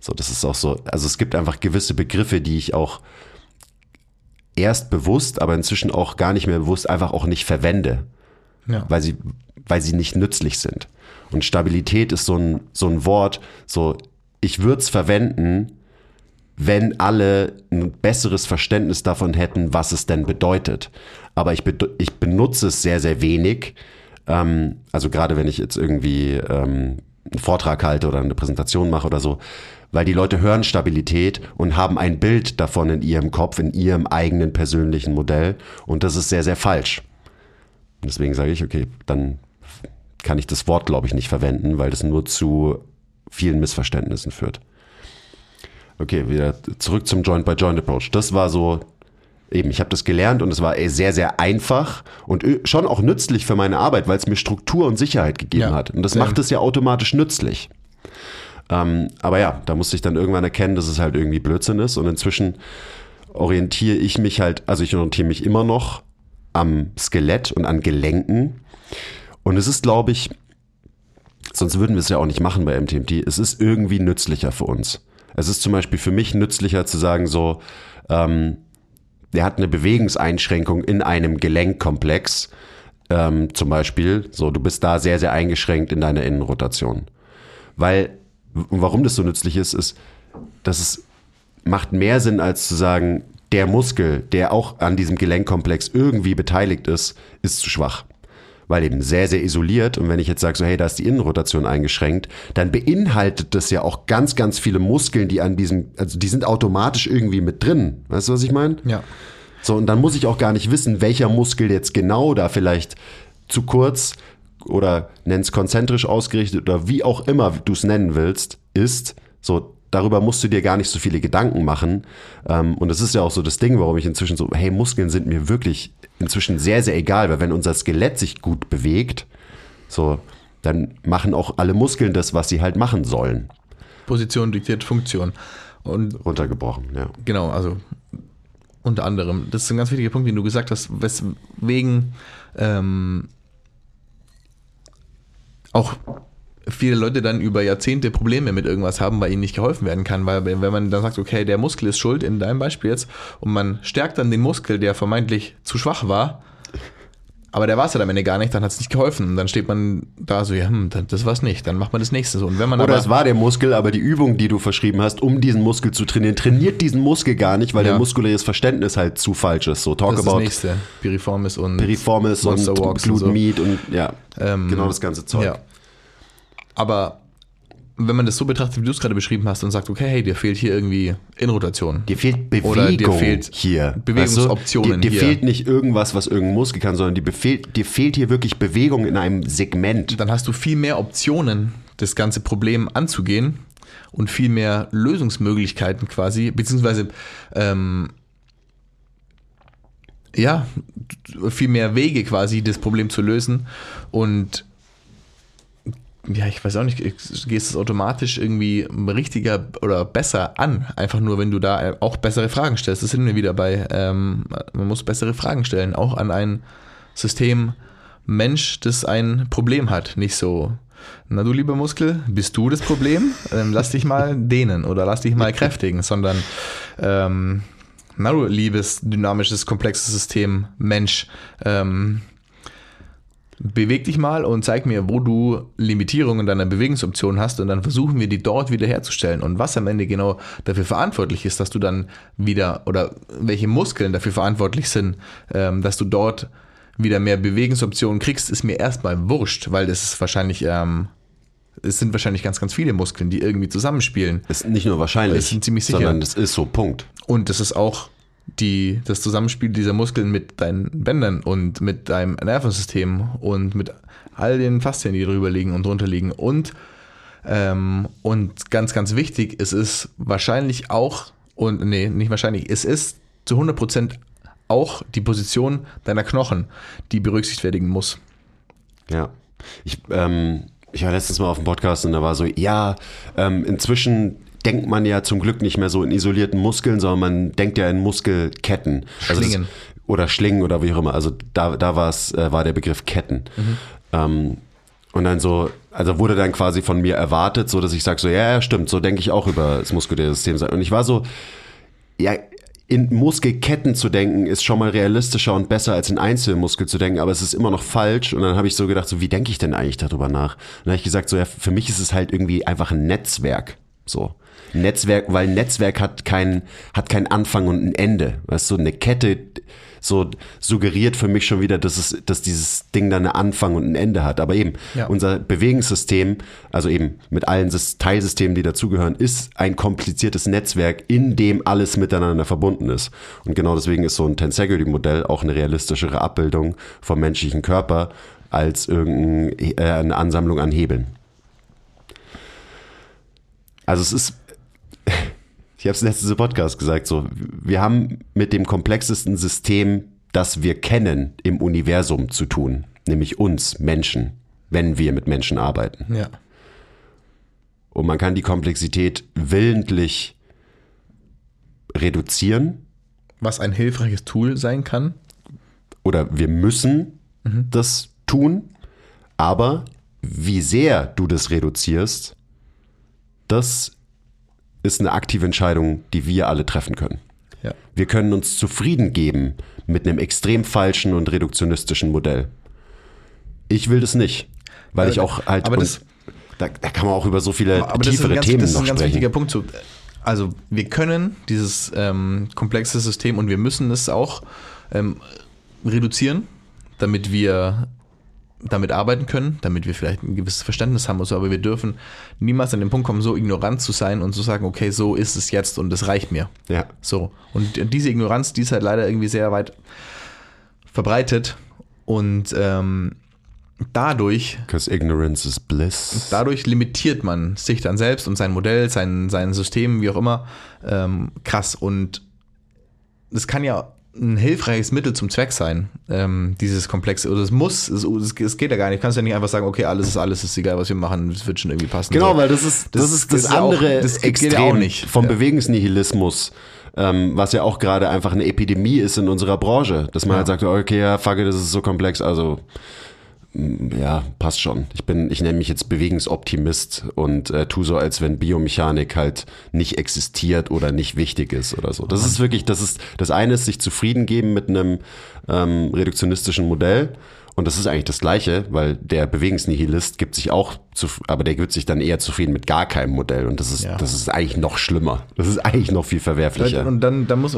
So, das ist auch so, also es gibt einfach gewisse Begriffe, die ich auch erst bewusst, aber inzwischen auch gar nicht mehr bewusst einfach auch nicht verwende, Ja. weil sie, weil sie nicht nützlich sind. Und Stabilität ist so ein, so ein Wort, so, ich würde es verwenden, wenn alle ein besseres Verständnis davon hätten, was es denn bedeutet. Aber ich, bedo- ich benutze es sehr, sehr wenig. Ähm, also gerade wenn ich jetzt irgendwie ähm, einen Vortrag halte oder eine Präsentation mache oder so, weil die Leute hören Stabilität und haben ein Bild davon in ihrem Kopf, in ihrem eigenen persönlichen Modell. Und das ist sehr, sehr falsch. Und deswegen sage ich, okay, dann kann ich das Wort, glaube ich, nicht verwenden, weil das nur zu vielen Missverständnissen führt. okay, wieder zurück zum Joint-by-Joint-Approach. Das war so, eben, ich habe das gelernt und es war ey, sehr, sehr einfach und schon auch nützlich für meine Arbeit, weil es mir Struktur und Sicherheit gegeben Ja, hat. Und das macht es ja automatisch nützlich. Ähm, aber ja, da musste ich dann irgendwann erkennen, dass es halt irgendwie Blödsinn ist. Und inzwischen orientiere ich mich halt, also ich orientiere mich immer noch am Skelett und an Gelenken. Und es ist, glaube ich, sonst würden wir es ja auch nicht machen bei MTMT. Es ist irgendwie nützlicher für uns. Es ist zum Beispiel für mich nützlicher zu sagen, so, ähm, der hat eine Bewegungseinschränkung in einem Gelenkkomplex. Ähm, zum Beispiel, so, du bist da sehr, sehr eingeschränkt in deiner Innenrotation. Weil, und warum das so nützlich ist, ist, dass es macht mehr Sinn, als zu sagen, der Muskel, der auch an diesem Gelenkkomplex irgendwie beteiligt ist, ist zu schwach. Weil eben sehr, sehr isoliert. Und wenn ich jetzt sage, so, hey, da ist die Innenrotation eingeschränkt, dann beinhaltet das ja auch ganz, ganz viele Muskeln, die an diesem, also die sind automatisch irgendwie mit drin. Weißt du, was ich meine? Ja. So, und dann muss ich auch gar nicht wissen, welcher Muskel jetzt genau da vielleicht zu kurz oder nenn's konzentrisch ausgerichtet oder wie auch immer du es nennen willst, ist. So, darüber musst du dir gar nicht so viele Gedanken machen. Ähm, und das ist ja auch so das Ding, warum ich inzwischen so, hey, Muskeln sind mir wirklich inzwischen sehr, sehr egal, weil wenn unser Skelett sich gut bewegt, so, dann machen auch alle Muskeln das, was sie halt machen sollen. Position diktiert Funktion. Und Runtergebrochen, ja. Genau, also unter anderem. Das ist ein ganz wichtiger Punkt, den du gesagt hast, weswegen ähm, auch viele Leute dann über Jahrzehnte Probleme mit irgendwas haben, weil ihnen nicht geholfen werden kann. Weil wenn man dann sagt, okay, der Muskel ist schuld, in deinem Beispiel jetzt, und man stärkt dann den Muskel, der vermeintlich zu schwach war, aber der war es ja am Ende gar nicht, dann hat es nicht geholfen. Und dann steht man da so, ja, hm, das war's nicht, dann macht man das nächste so. Und wenn man Oder aber, es war der Muskel, aber die Übung, die du verschrieben hast, um diesen Muskel zu trainieren, trainiert diesen Muskel gar nicht, weil Ja. der muskuläres Verständnis halt zu falsch ist. So talk das ist about das nächste, Piriformis und Piriformis Monster und Walks und so. Glutenmeat und ja, Ähm, genau das ganze Zeug. Ja. Aber wenn man das so betrachtet, wie du es gerade beschrieben hast und sagt, okay, hey, dir fehlt hier irgendwie Innenrotation. Dir fehlt Bewegung Oder dir fehlt hier. Bewegungsoptionen Weißt du? dir, dir hier. fehlt nicht irgendwas, was irgendein Muskel kann, sondern dir, befehlt, dir fehlt hier wirklich Bewegung in einem Segment. Dann hast du viel mehr Optionen, das ganze Problem anzugehen und viel mehr Lösungsmöglichkeiten quasi, beziehungsweise ähm, ja, viel mehr Wege quasi, das Problem zu lösen. Und ja, ich weiß auch nicht, gehst es automatisch irgendwie richtiger oder besser an. Einfach nur, wenn du da auch bessere Fragen stellst. Das sind wir wieder bei, ähm, man muss bessere Fragen stellen, auch an ein System Mensch, das ein Problem hat. Nicht so, na du lieber Muskel, bist du das Problem? Ähm, lass dich mal dehnen oder lass dich mal kräftigen, sondern ähm, na du liebes, dynamisches, komplexes System Mensch, ähm, beweg dich mal und zeig mir, wo du Limitierungen deiner Bewegungsoptionen hast und dann versuchen wir die dort wieder herzustellen. Und was am Ende genau dafür verantwortlich ist, dass du dann wieder oder welche Muskeln dafür verantwortlich sind, ähm, dass du dort wieder mehr Bewegungsoptionen kriegst, ist mir erstmal wurscht, weil das ist wahrscheinlich, ähm, es sind wahrscheinlich ganz, ganz viele Muskeln, die irgendwie zusammenspielen. Ist nicht nur wahrscheinlich, Ich bin ziemlich sicher. sondern das ist so, Punkt. Und das ist auch die, das Zusammenspiel dieser Muskeln mit deinen Bändern und mit deinem Nervensystem und mit all den Faszien, die drüber liegen und drunter liegen. Und, ähm, und ganz, ganz wichtig, es ist wahrscheinlich auch, und nee, nicht wahrscheinlich, es ist zu 100% auch die Position deiner Knochen, die berücksichtigt werden muss. Ja. Ich, ähm, ich war letztens mal auf dem Podcast und da war so, ja, ähm, inzwischen denkt man ja zum Glück nicht mehr so in isolierten Muskeln, sondern man denkt ja in Muskelketten. Also Schlingen. oder Schlingen oder wie auch immer. Also da, da war's, äh, war der Begriff Ketten. Ähm, und dann so, also wurde dann quasi von mir erwartet, so dass ich sage so, ja, ja, stimmt, so denke ich auch über das muskuläre System. Und ich war so, ja, in Muskelketten zu denken, ist schon mal realistischer und besser als in Einzelmuskel zu denken, aber es ist immer noch falsch. Und dann habe ich so gedacht, so, wie denke ich denn eigentlich darüber nach? Und dann habe ich gesagt, so, ja, für mich ist es halt irgendwie einfach ein Netzwerk. So. Netzwerk, weil ein Netzwerk hat kein, hat kein Anfang und ein Ende. Weißt du, eine Kette so suggeriert für mich schon wieder, dass es, dass dieses Ding dann einen Anfang und ein Ende hat. Aber eben, Ja. unser Bewegungssystem, also eben mit allen Sys- Teilsystemen, die dazugehören, ist ein kompliziertes Netzwerk, in dem alles miteinander verbunden ist. Und genau deswegen ist so ein Tensegrity-Modell auch eine realistischere Abbildung vom menschlichen Körper als irgendeine äh, Ansammlung an Hebeln. Also es ist, ich habe es letztes Podcast gesagt, so, wir haben mit dem komplexesten System, das wir kennen, im Universum zu tun, nämlich uns Menschen, wenn wir mit Menschen arbeiten. Ja. Und man kann die Komplexität willentlich reduzieren Was ein hilfreiches Tool sein kann. oder wir müssen das tun, aber wie sehr du das reduzierst, das ist eine aktive Entscheidung, die wir alle treffen können. Ja. Wir können uns zufrieden geben mit einem extrem falschen und reduktionistischen Modell. Ich will das nicht, weil Ja, ich auch halt. aber das- da, da kann man auch über so viele Aber tiefere ganz, Themen das ist ein noch ganz sprechen. wichtiger Punkt. So, also wir können dieses ähm, komplexe System und wir müssen es auch ähm, reduzieren, damit wir damit arbeiten können, damit wir vielleicht ein gewisses Verständnis haben und so, aber wir dürfen niemals an den Punkt kommen, so ignorant zu sein und zu sagen, okay, so ist es jetzt und das reicht mir. Ja. So. Und diese Ignoranz, die ist halt leider irgendwie sehr weit verbreitet und ähm, dadurch Because ignorance is bliss. Dadurch limitiert man sich dann selbst und sein Modell, sein, sein System, wie auch immer, ähm, krass. Und es kann ja ein hilfreiches Mittel zum Zweck sein, ähm, dieses Komplexe. Oder es muss, es, es, geht ja gar nicht. Du kannst ja nicht einfach sagen, okay, alles ist alles, ist egal, was wir machen, es wird schon irgendwie passen. Genau, so. weil das ist das, Das- ist das, das ja auch- andere das geht ja Extrem auch nicht. vom Ja. Bewegungsnihilismus, ähm, was ja auch gerade einfach eine Epidemie ist in unserer Branche, dass man Ja. halt sagt, okay, ja, fuck it, das ist so komplex, also ja, passt schon. Ich bin, ich nenne mich jetzt Bewegungsoptimist und äh, tu so, als wenn Biomechanik halt nicht existiert oder nicht wichtig ist oder so. Das ist wirklich, das ist, das eine ist sich zufrieden geben mit einem ähm, reduktionistischen Modell. Und das ist eigentlich das Gleiche, weil der Bewegungsnihilist gibt sich auch, zu, aber der gibt sich dann eher zufrieden mit gar keinem Modell. Und das ist, Ja. das ist eigentlich noch schlimmer. Das ist eigentlich noch viel verwerflicher. Und dann, dann muss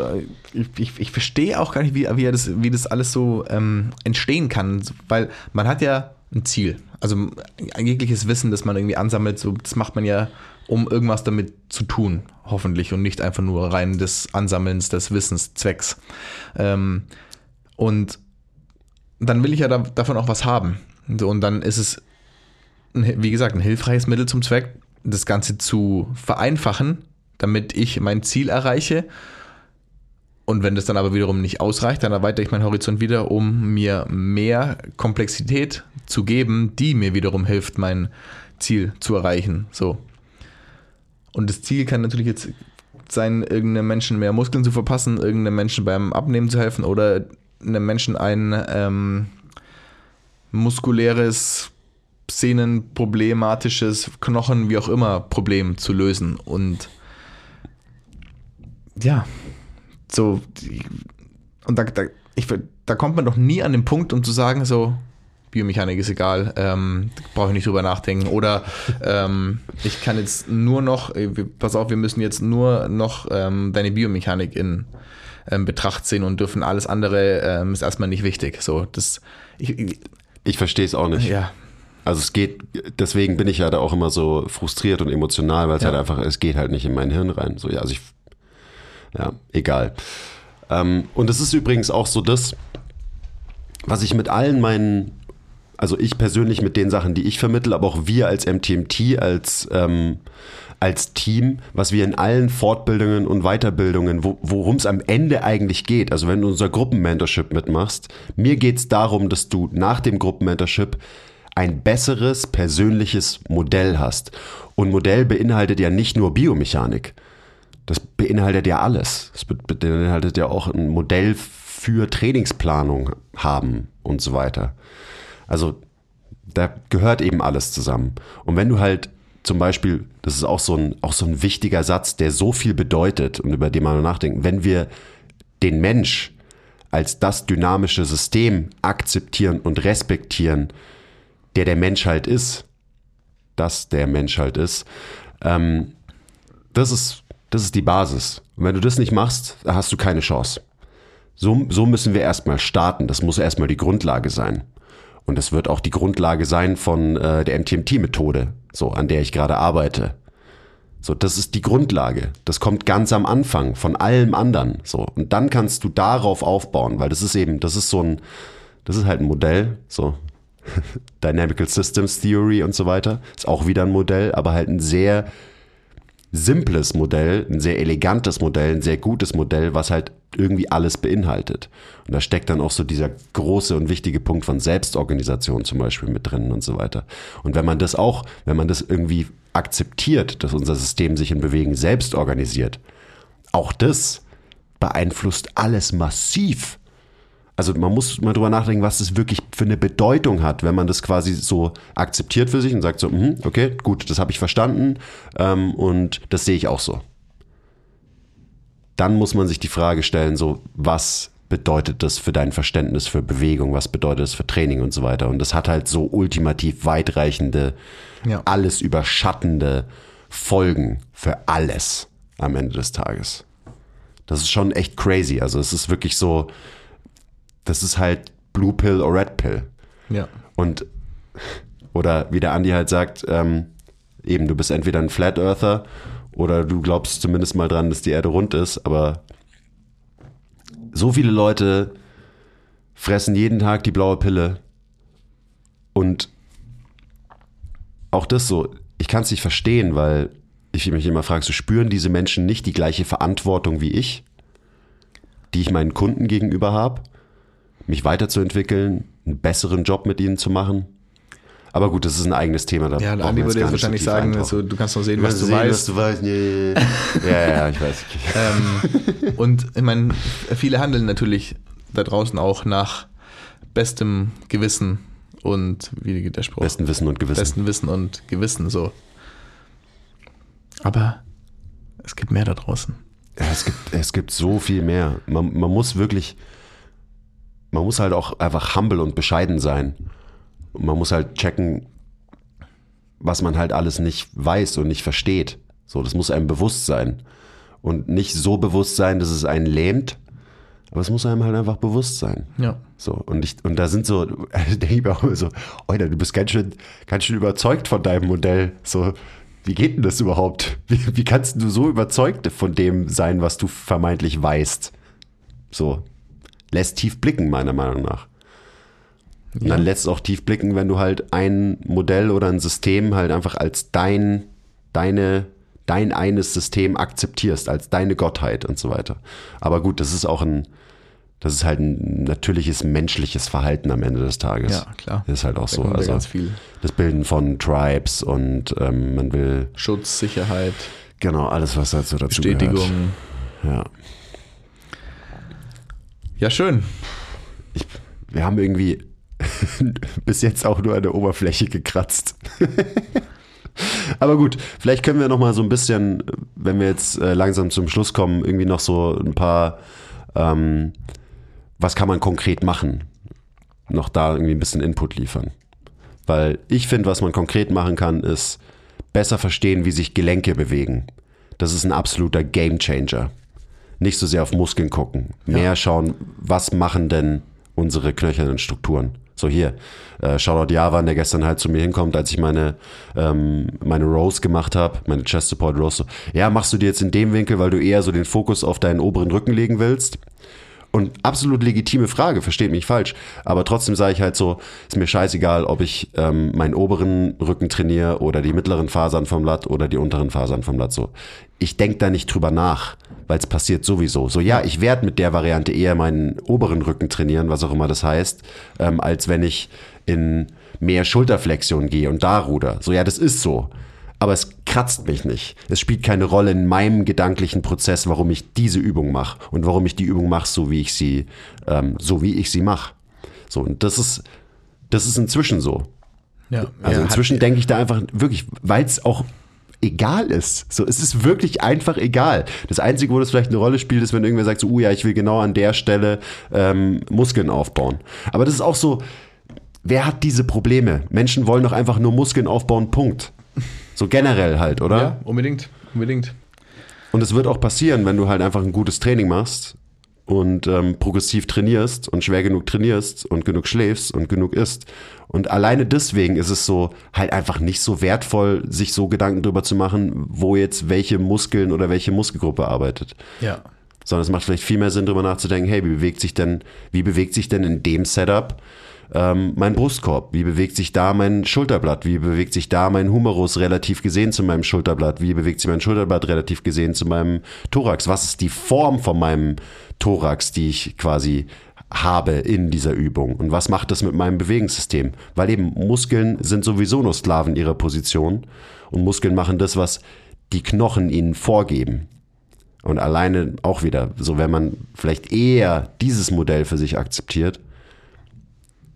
ich, ich, ich verstehe auch gar nicht, wie, wie, das, wie das alles so ähm, entstehen kann, weil man hat ja ein Ziel. Also jegliches Wissen, das man irgendwie ansammelt, so, das macht man ja, um irgendwas damit zu tun, hoffentlich, und nicht einfach nur rein des Ansammelns des Wissenszwecks. Ähm, und dann will ich ja da, davon auch was haben. So, und dann ist es, wie gesagt, ein hilfreiches Mittel zum Zweck, das Ganze zu vereinfachen, damit ich mein Ziel erreiche. Und wenn das dann aber wiederum nicht ausreicht, dann erweitere ich meinen Horizont wieder, um mir mehr Komplexität zu geben, die mir wiederum hilft, mein Ziel zu erreichen. So. Und das Ziel kann natürlich jetzt sein, irgendeinem Menschen mehr Muskeln zu verpassen, irgendeinem Menschen beim Abnehmen zu helfen oder einem Menschen ein ähm, muskuläres, sehnenproblematisches, Knochen, wie auch immer, Problem zu lösen. Und ja, so, und da, da, ich, da kommt man doch nie an den Punkt, um zu sagen, so, Biomechanik ist egal, ähm, brauche ich nicht drüber nachdenken. Oder ähm, ich kann jetzt nur noch, äh, pass auf, wir müssen jetzt nur noch ähm, deine Biomechanik in ähm, Betracht ziehen und dürfen alles andere ähm, ist erstmal nicht wichtig. So, das, ich, ich, ich verstehe es auch nicht. ja, Also es geht, deswegen bin ich ja da auch immer so frustriert und emotional, weil es Ja. halt einfach, es geht halt nicht in mein Hirn rein. So, ja, also ich, ja, egal. Ähm, und es ist übrigens auch so das, was ich mit allen meinen, also ich persönlich mit den Sachen, die ich vermittle, aber auch wir als MTMT, als, ähm, als Team, was wir in allen Fortbildungen und Weiterbildungen, wo, worum es am Ende eigentlich geht, also wenn du unser Gruppenmentorship mitmachst, mir geht es darum, dass du nach dem Gruppenmentorship ein besseres persönliches Modell hast. Und Modell beinhaltet ja nicht nur Biomechanik. Das beinhaltet ja alles. Es be- beinhaltet ja auch ein Modell für Trainingsplanung haben und so weiter. Also da gehört eben alles zusammen. Und wenn du halt zum Beispiel, das ist auch so ein, auch so ein wichtiger Satz, der so viel bedeutet und über den man nachdenkt, wenn wir den Mensch als das dynamische System akzeptieren und respektieren, der der Mensch halt ist, dass der Mensch halt ist, ähm, das ist, das ist die Basis. Und wenn du das nicht machst, hast du keine Chance. So, so müssen wir erstmal starten. Das muss erstmal die Grundlage sein. Und das wird auch die Grundlage sein von äh, der MTMT-Methode, so an der ich gerade arbeite. So, das ist die Grundlage. Das kommt ganz am Anfang von allem anderen. So, und dann kannst du darauf aufbauen, weil das ist eben, das ist so ein, das ist halt ein Modell, so Dynamical Systems Theory und so weiter. Ist auch wieder ein Modell, aber halt ein sehr simples Modell, ein sehr elegantes Modell, ein sehr gutes Modell, was halt irgendwie alles beinhaltet. Und da steckt dann auch so dieser große und wichtige Punkt von Selbstorganisation zum Beispiel mit drin und so weiter. Und wenn man das auch, wenn man das irgendwie akzeptiert, dass unser System sich in Bewegen selbst organisiert, auch das beeinflusst alles massiv. Also man muss mal drüber nachdenken, was das wirklich für eine Bedeutung hat, wenn man das quasi so akzeptiert für sich und sagt so, mhm, okay, gut, das habe ich verstanden ähm, und das sehe ich auch so. Dann muss man sich die Frage stellen, so was bedeutet das für dein Verständnis für Bewegung, was bedeutet das für Training und so weiter. Und das hat halt so ultimativ weitreichende, Ja. alles überschattende Folgen für alles am Ende des Tages. Das ist schon echt crazy. Also es ist wirklich so, das ist halt Blue Pill oder Red Pill. Ja. Und, oder wie der Andi halt sagt, ähm, eben, du bist entweder ein Flat Earther oder du glaubst zumindest mal dran, dass die Erde rund ist, aber so viele Leute fressen jeden Tag die blaue Pille und auch das so, ich kann es nicht verstehen, weil ich mich immer frage, so spüren diese Menschen nicht die gleiche Verantwortung wie ich, die ich meinen Kunden gegenüber habe, mich weiterzuentwickeln, einen besseren Job mit ihnen zu machen? Aber gut, das ist ein eigenes Thema. Da Ja, jetzt würde jetzt wahrscheinlich sagen, also, du kannst noch sehen, was du sehen, weißt. was du weißt. Ja, ja, ja, ich weiß. Ähm, und ich meine, viele handeln natürlich da draußen auch nach bestem Gewissen und wie geht der Spruch? Besten Wissen und Gewissen. besten Wissen und Gewissen so. Aber es gibt mehr da draußen. Ja, es, gibt, es gibt so viel mehr. Man, man muss wirklich, man muss halt auch einfach humble und bescheiden sein. Und man muss halt checken, was man halt alles nicht weiß und nicht versteht. So, das muss einem bewusst sein. Und nicht so bewusst sein, dass es einen lähmt, aber es muss einem halt einfach bewusst sein. Ja. So, und ich, und da sind so, denke ich mir auch immer so, Alter, du bist ganz schön, ganz schön überzeugt von deinem Modell. So, wie geht denn das überhaupt? Wie, wie kannst du so überzeugt von dem sein, was du vermeintlich weißt? So, lässt tief blicken, meiner Meinung nach. Und dann lässt es auch tief blicken, wenn du halt ein Modell oder ein System halt einfach als dein, deine, dein eines System akzeptierst, als deine Gottheit und so weiter. Aber gut, das ist auch ein, das ist halt ein natürliches menschliches Verhalten am Ende des Tages. Ja, klar. Das ist halt auch Da so. Also ganz viel das Bilden von Tribes und ähm, man will, Schutz, Sicherheit, genau, alles, was dazu dazu Bestätigung. gehört. Ja. Ja, schön. Ich, wir haben irgendwie bis jetzt auch nur an der Oberfläche gekratzt. Aber gut, vielleicht können wir noch mal so ein bisschen, wenn wir jetzt äh, langsam zum Schluss kommen, irgendwie noch so ein paar, ähm, was kann man konkret machen, noch da irgendwie ein bisschen Input liefern. Weil ich finde, was man konkret machen kann, ist besser verstehen, wie sich Gelenke bewegen. Das ist ein absoluter Gamechanger. Nicht so sehr auf Muskeln gucken, mehr schauen, was machen denn unsere knöchernen Strukturen. So hier, äh, Shoutout Javan, der gestern halt zu mir hinkommt, als ich meine, ähm, meine Rows gemacht habe, meine Chest Support Rows. So, ja, machst du dir jetzt in dem Winkel, weil du eher so den Fokus auf deinen oberen Rücken legen willst? Und absolut legitime Frage, versteht mich falsch. Aber trotzdem sage ich halt so, ist mir scheißegal, ob ich ähm, meinen oberen Rücken trainiere oder die mittleren Fasern vom Latt oder die unteren Fasern vom Latt. So, ich denke da nicht drüber nach, weil es passiert sowieso. So, ja, ich werde mit der Variante eher meinen oberen Rücken trainieren, was auch immer das heißt, ähm, als wenn ich in mehr Schulterflexion gehe und da ruder. So, ja, das ist so aber es kratzt mich nicht. Es spielt keine Rolle in meinem gedanklichen Prozess, warum ich diese Übung mache und warum ich die Übung mache, so wie ich sie, ähm, so wie ich sie mache. So und das ist, das ist inzwischen so. Ja, Also ja, inzwischen denke ich da einfach wirklich, weil es auch egal ist. So, es ist wirklich einfach egal. Das Einzige, wo das vielleicht eine Rolle spielt, ist, wenn irgendwer sagt, so, uh ja, ich will genau an der Stelle ähm, Muskeln aufbauen. Aber das ist auch so, wer hat diese Probleme? Menschen wollen doch einfach nur Muskeln aufbauen, Punkt. So generell halt, oder? ja, unbedingt, unbedingt. Und es wird auch passieren, wenn du halt einfach ein gutes Training machst und ähm, progressiv trainierst und schwer genug trainierst und genug schläfst und genug isst. Und alleine deswegen ist es so halt einfach nicht so wertvoll, sich so Gedanken drüber zu machen, wo jetzt welche Muskeln oder welche Muskelgruppe arbeitet. Ja. Sondern es macht vielleicht viel mehr Sinn, drüber nachzudenken, hey, wie bewegt sich denn, wie bewegt sich denn in dem Setup ähm, mein Brustkorb? Wie bewegt sich da mein Schulterblatt? Wie bewegt sich da mein Humerus relativ gesehen zu meinem Schulterblatt? Wie bewegt sich mein Schulterblatt relativ gesehen zu meinem Thorax? Was ist die Form von meinem Thorax, die ich quasi habe in dieser Übung? Und was macht das mit meinem Bewegungssystem? Weil eben Muskeln sind sowieso nur Sklaven ihrer Position und Muskeln machen das, was die Knochen ihnen vorgeben. Und alleine auch wieder, so wenn man vielleicht eher dieses Modell für sich akzeptiert,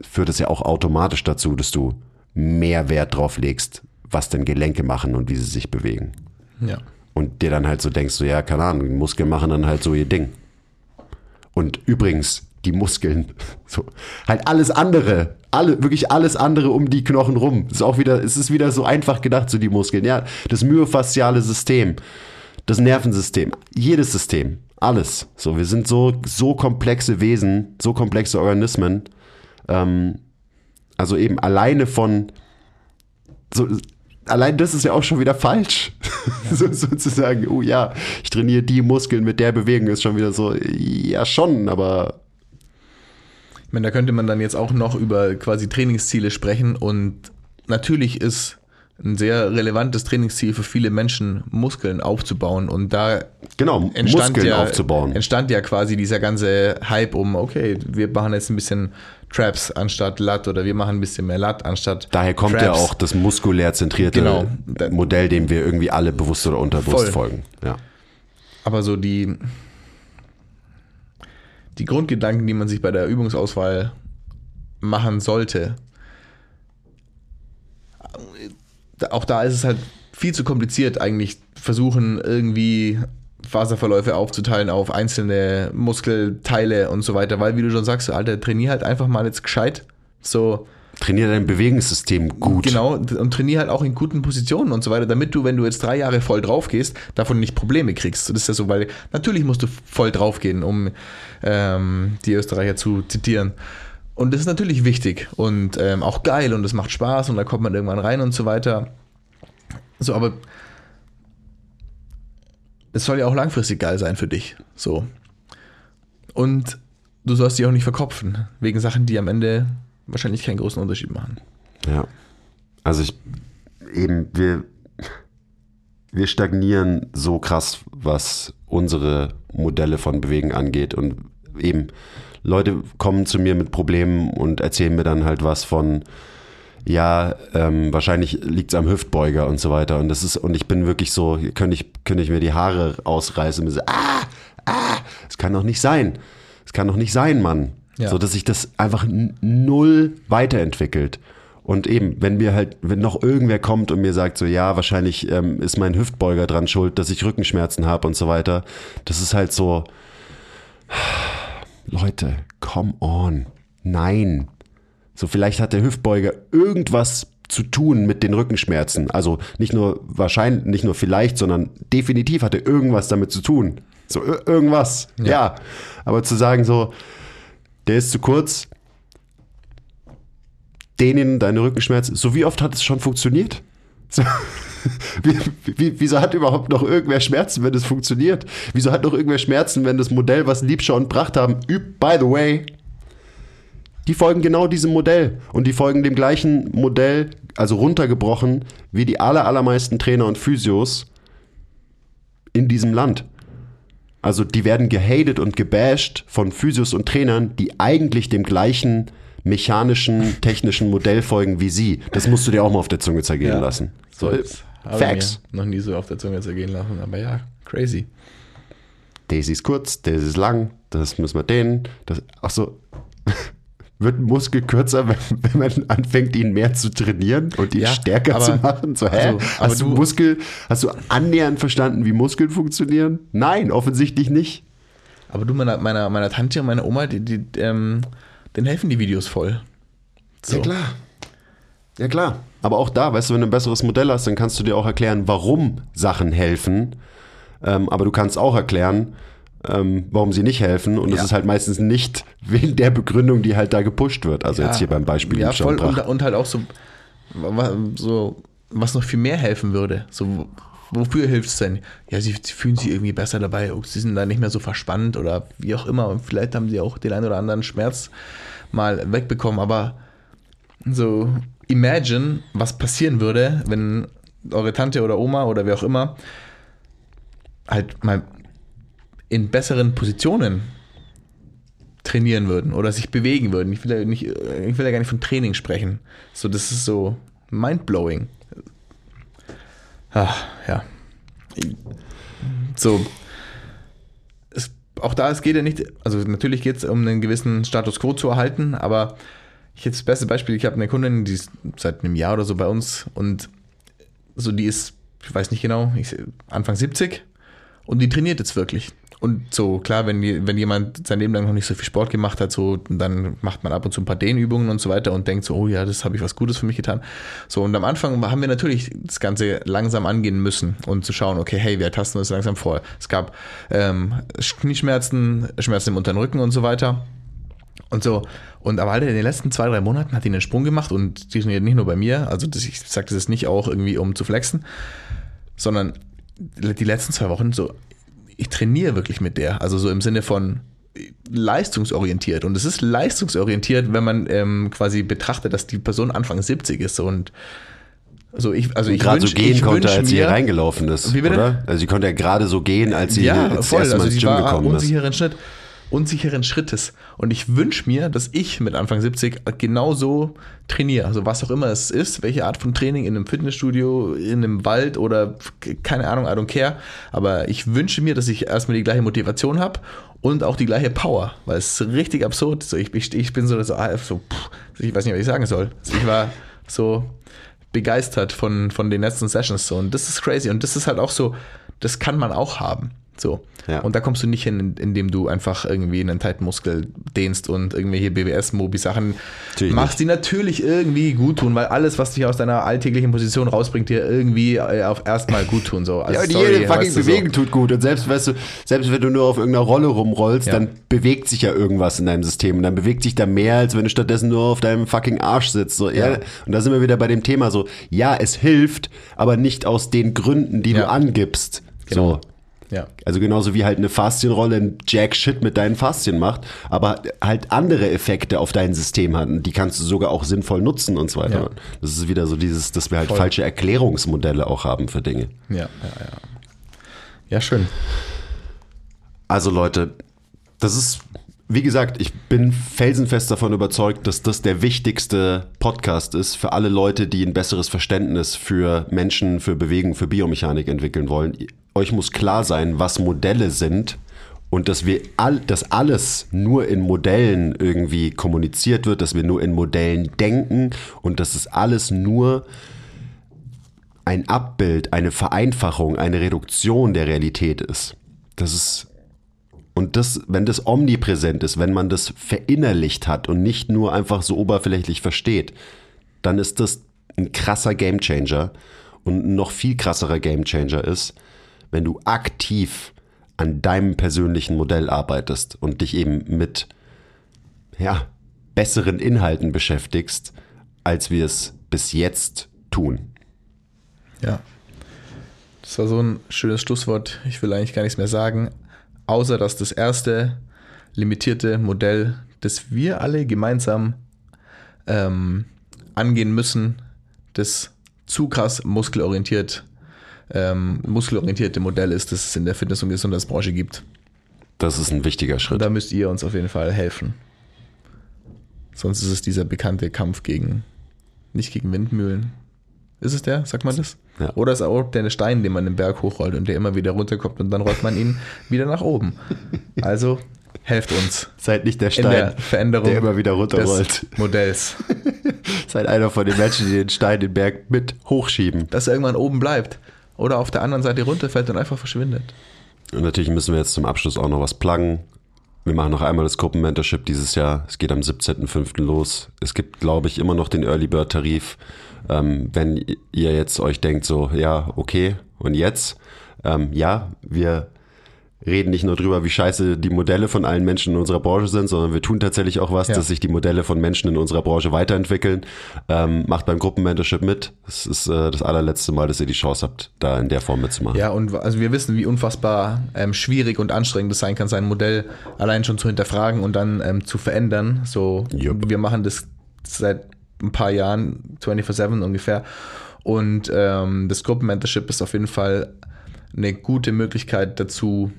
führt es ja auch automatisch dazu, dass du mehr Wert drauf legst, was denn Gelenke machen und wie sie sich bewegen. Ja. Und dir dann halt so denkst, so ja, keine Ahnung, die Muskeln machen dann halt so ihr Ding. Und übrigens, die Muskeln, so, halt alles andere, alle, wirklich alles andere um die Knochen rum. Ist auch wieder, es ist wieder so einfach gedacht, so die Muskeln. Ja, das myofasziale System, das Nervensystem, jedes System, alles. So, wir sind so, so komplexe Wesen, so komplexe Organismen. Ähm, also eben alleine von, so, allein das ist ja auch schon wieder falsch. so, sozusagen, oh ja, ich trainiere die Muskeln mit der Bewegung, ist schon wieder so, ja schon, aber Ich meine, da könnte man dann jetzt auch noch über quasi Trainingsziele sprechen und natürlich ist ein sehr relevantes Trainingsziel für viele Menschen, Muskeln aufzubauen und da genau, entstand Muskeln ja, aufzubauen. entstand ja quasi dieser ganze Hype um, okay, wir machen jetzt ein bisschen Traps anstatt Lat oder wir machen ein bisschen mehr Lat anstatt Daher kommt Traps. ja auch das muskulär zentrierte Genau. Modell, dem wir irgendwie alle bewusst oder unterbewusst Voll. folgen. Ja. Aber so die, die Grundgedanken, die man sich bei der Übungsauswahl machen sollte, da- auch da ist es halt viel zu kompliziert, eigentlich versuchen, irgendwie Faserverläufe aufzuteilen auf einzelne Muskelteile und so weiter, weil, wie du schon sagst, Alter, trainier halt einfach mal jetzt gescheit. So, Trainiere dein Bewegungssystem gut. Genau, und trainier halt auch in guten Positionen und so weiter, damit du, wenn du jetzt drei Jahre voll drauf gehst, davon nicht Probleme kriegst. Das ist ja so, weil natürlich musst du voll drauf gehen, um ähm, die Österreicher zu zitieren. Und das ist natürlich wichtig und ähm, auch geil und es macht Spaß und da kommt man irgendwann rein und so weiter. So, aber es soll ja auch langfristig geil sein für dich. So. Und du sollst dich auch nicht verkopfen, wegen Sachen, die am Ende wahrscheinlich keinen großen Unterschied machen. Ja. Also ich eben, wir, wir stagnieren so krass, was unsere Modelle von Bewegen angeht. Und eben, Leute kommen zu mir mit Problemen und erzählen mir dann halt was von, ja, ähm, wahrscheinlich liegt es am Hüftbeuger und so weiter. Und das ist, und ich bin wirklich so, hier könnte ich, könnte ich mir die Haare ausreißen und mir so, ah, ah, es kann doch nicht sein. Es kann doch nicht sein, Mann. Ja. So, dass sich das einfach null weiterentwickelt. Und eben, wenn mir halt, wenn noch irgendwer kommt und mir sagt, so ja, wahrscheinlich ähm, ist mein Hüftbeuger dran schuld, dass ich Rückenschmerzen habe und so weiter, das ist halt so, Leute, come on. Nein. So, vielleicht hat der Hüftbeuger irgendwas zu tun mit den Rückenschmerzen. Also nicht nur wahrscheinlich, nicht nur vielleicht, sondern definitiv hat er irgendwas damit zu tun. So, ir- irgendwas. Ja. Aber zu sagen so, der ist zu kurz, denen deine Rückenschmerzen, so wie oft hat es schon funktioniert? So, wie, wie, wieso hat überhaupt noch irgendwer Schmerzen, wenn es funktioniert? Wieso hat noch irgendwer Schmerzen, wenn das Modell, was Liebschau und Pracht haben, üb, by the way, die folgen genau diesem Modell und die folgen dem gleichen Modell, also runtergebrochen, wie die aller, allermeisten Trainer und Physios in diesem Land. Also die werden gehatet und gebasht von Physios und Trainern, die eigentlich dem gleichen mechanischen, technischen Modell folgen wie sie. Das musst du dir auch mal auf der Zunge zergehen Ja. lassen. So, Facts. noch nie so auf der Zunge zergehen lassen, aber ja, crazy. Daisy ist kurz, Daisy ist lang, das müssen wir dehnen. Das, ach so, wird ein Muskel kürzer, wenn, wenn man anfängt, ihn mehr zu trainieren und ihn Ja, stärker aber- zu machen? So, hä? also, hast du, du- Muskel, hast du annähernd verstanden, wie Muskeln funktionieren? Nein, offensichtlich nicht. Aber du, meiner, meiner, meiner Tante und meiner Oma, die, die, ähm, denen helfen die Videos voll. So. Ja klar. Ja klar. Aber auch da, weißt du, wenn du ein besseres Modell hast, dann kannst du dir auch erklären, warum Sachen helfen. Ähm, aber du kannst auch erklären, ähm, warum sie nicht helfen. Und das Ja. ist halt meistens nicht wegen der Begründung, die halt da gepusht wird. Also jetzt hier beim Beispiel Ja, voll. und Und, halt auch so, so, was noch viel mehr helfen würde. So, wofür hilft es denn? Ja, sie, sie fühlen sich irgendwie besser dabei, sie sind da nicht mehr so verspannt oder wie auch immer. Und vielleicht haben sie auch den einen oder anderen Schmerz mal wegbekommen, aber so imagine, was passieren würde, wenn eure Tante oder Oma oder wer auch immer halt mal in besseren Positionen trainieren würden oder sich bewegen würden. Ich will ja, nicht, ich will ja gar nicht von Training sprechen. So, das ist so mindblowing. Ach, ja. So. Es, auch da, es geht ja nicht, also natürlich geht es um einen gewissen Status quo zu erhalten, aber ich jetzt das beste Beispiel, ich habe eine Kundin, die ist seit einem Jahr oder so bei uns und so die ist, ich weiß nicht genau, ich, Anfang 70 und die trainiert jetzt wirklich. Und so, klar, wenn, wenn jemand sein Leben lang noch nicht so viel Sport gemacht hat, so, dann macht man ab und zu ein paar Dehnübungen und so weiter und denkt so, oh ja, das habe ich was Gutes für mich getan. So, und am Anfang haben wir natürlich das Ganze langsam angehen müssen und zu schauen, okay, hey, wir tasten das langsam vor. Es gab ähm, Knieschmerzen, Schmerzen im unteren Rücken und so weiter. Und so, und aber halt in den letzten zwei, drei Monaten hat die einen Sprung gemacht und die trainiert nicht nur bei mir, also das, ich sage das jetzt nicht auch irgendwie, um zu flexen, sondern die letzten zwei Wochen so ich trainiere wirklich mit der. Also so im Sinne von leistungsorientiert. Und es ist leistungsorientiert, wenn man ähm, quasi betrachtet, dass die Person Anfang 70 ist. Und also ich, also ich gerade so gehen konnte, als sie hier mir- reingelaufen ist, Wie bitte? oder? Also sie konnte ja gerade so gehen, als sie ja, als voll. Also ins sie Gym war gekommen ist. unsicheren Schritt, unsicheren Schrittes. Und ich wünsche mir, dass ich mit Anfang 70 genauso trainiere. Also was auch immer es ist, welche Art von Training in einem Fitnessstudio, in einem Wald oder keine Ahnung, I don't care. Aber ich wünsche mir, dass ich erstmal die gleiche Motivation habe und auch die gleiche Power, weil es ist richtig absurd. So, ich, ich, ich bin so, so, ah, so pff, ich weiß nicht, was ich sagen soll. Also ich war so begeistert von, von den letzten Sessions so. Und das ist crazy. Und das ist halt auch so, das kann man auch haben. So. Ja. Und da kommst du nicht hin, indem du einfach irgendwie einen Titan-Muskel dehnst und irgendwelche BWS-Mobi-Sachen machst, die natürlich irgendwie gut tun, weil alles, was dich aus deiner alltäglichen Position rausbringt, dir irgendwie äh, auf erstmal gut tun. So. Also Ja, und sorry, jede fucking du, so. Bewegung tut gut. Und selbst, weißt du, selbst wenn du nur auf irgendeiner Rolle rumrollst, Ja. dann bewegt sich ja irgendwas in deinem System. Und dann bewegt sich da mehr, als wenn du stattdessen nur auf deinem fucking Arsch sitzt. So, ja. Und da sind wir wieder bei dem Thema so, ja, es hilft, aber nicht aus den Gründen, die du angibst. Genau. So. Ja. Also genauso wie halt eine Faszienrolle ein Jack Shit mit deinen Faszien macht, aber halt andere Effekte auf dein System hat. Und die kannst du sogar auch sinnvoll nutzen und so weiter. Ja. Das ist wieder so dieses, dass wir halt Voll. falsche Erklärungsmodelle auch haben für Dinge. Ja, ja, ja. Ja, schön. Also Leute, das ist, wie gesagt, ich bin felsenfest davon überzeugt, dass das der wichtigste Podcast ist für alle Leute, die ein besseres Verständnis für Menschen, für Bewegung, für Biomechanik entwickeln wollen. Euch muss klar sein, was Modelle sind und dass wir all, dass alles nur in Modellen irgendwie kommuniziert wird, dass wir nur in Modellen denken und dass es alles nur ein Abbild, eine Vereinfachung, eine Reduktion der Realität ist. Das ist und das, wenn das omnipräsent ist, wenn man das verinnerlicht hat und nicht nur einfach so oberflächlich versteht, dann ist das ein krasser Gamechanger. Und ein noch viel krasserer Gamechanger ist, wenn du aktiv an deinem persönlichen Modell arbeitest und dich eben mit ja, besseren Inhalten beschäftigst, als wir es bis jetzt tun. Ja. Das war so ein schönes Schlusswort. Ich will eigentlich gar nichts mehr sagen, außer dass das erste limitierte Modell, das wir alle gemeinsam ähm, angehen müssen, das zu krass muskelorientiert, ähm, muskelorientierte Modell ist, das es in der Fitness- und Gesundheitsbranche gibt. Das ist ein wichtiger Schritt. da müsst ihr uns auf jeden Fall helfen. Sonst ist es dieser bekannte Kampf gegen, nicht gegen Windmühlen. Ist es der? Sagt man das? Ja. Oder ist auch der Stein, den man den Berg hochrollt und der immer wieder runterkommt und dann rollt man ihn wieder nach oben. Also helft uns Seid nicht der in Stein, der Veränderung der immer wieder runterrollt. des Modells. Seid einer von den Menschen, die den Stein den Berg mit hochschieben. Dass er irgendwann oben bleibt oder auf der anderen Seite runterfällt und einfach verschwindet. Und natürlich müssen wir jetzt zum Abschluss auch noch was pluggen. Wir machen noch einmal das Gruppenmentorship dieses Jahr. Es geht am 17.05. los. Es gibt, glaube ich, immer noch den Early Bird Tarif. Ähm, wenn ihr jetzt euch denkt, so, ja, okay, und jetzt? Ähm, ja, wir reden nicht nur drüber, wie scheiße die Modelle von allen Menschen in unserer Branche sind, sondern wir tun tatsächlich auch was, Ja. dass sich die Modelle von Menschen in unserer Branche weiterentwickeln. Ähm, macht beim Gruppenmentorship mit. Es ist äh, das allerletzte Mal, dass ihr die Chance habt, da in der Form mitzumachen. Ja, und also wir wissen, wie unfassbar ähm, schwierig und anstrengend es sein kann, sein Modell allein schon zu hinterfragen und dann ähm, zu verändern. So, Jupp. wir machen das seit ein paar Jahren, 24-7 ungefähr. Und ähm, das Gruppenmentorship ist auf jeden Fall eine gute Möglichkeit dazu,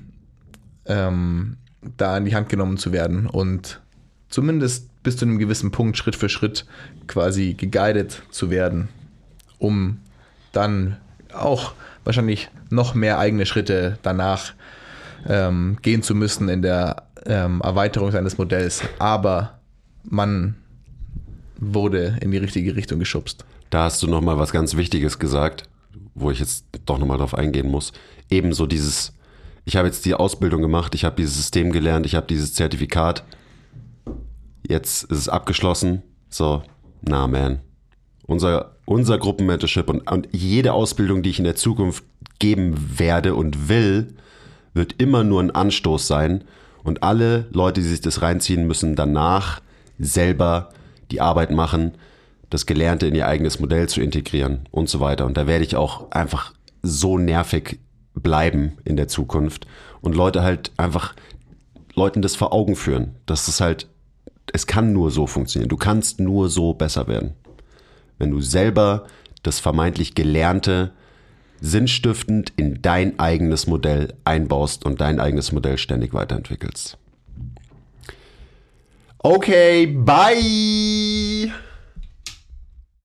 ähm, da in die Hand genommen zu werden und zumindest bis zu einem gewissen Punkt Schritt für Schritt quasi geguidet zu werden, um dann auch wahrscheinlich noch mehr eigene Schritte danach ähm, gehen zu müssen in der ähm, Erweiterung seines Modells. Aber man wurde in die richtige Richtung geschubst. Da hast du nochmal was ganz Wichtiges gesagt, wo ich jetzt doch nochmal drauf eingehen muss. Ebenso dieses, ich habe jetzt die Ausbildung gemacht, ich habe dieses System gelernt, ich habe dieses Zertifikat. Jetzt ist es abgeschlossen. So, na man. Unser, unser Gruppenmentorship und, und jede Ausbildung, die ich in der Zukunft geben werde und will, wird immer nur ein Anstoß sein. Und alle Leute, die sich das reinziehen, müssen danach selber die Arbeit machen, das Gelernte in ihr eigenes Modell zu integrieren und so weiter. Und da werde ich auch einfach so nervig bleiben in der Zukunft und Leute halt einfach Leuten das vor Augen führen, dass es halt, es kann nur so funktionieren. Du kannst nur so besser werden. Wenn du selber das vermeintlich Gelernte sinnstiftend in dein eigenes Modell einbaust und dein eigenes Modell ständig weiterentwickelst. Okay, bye!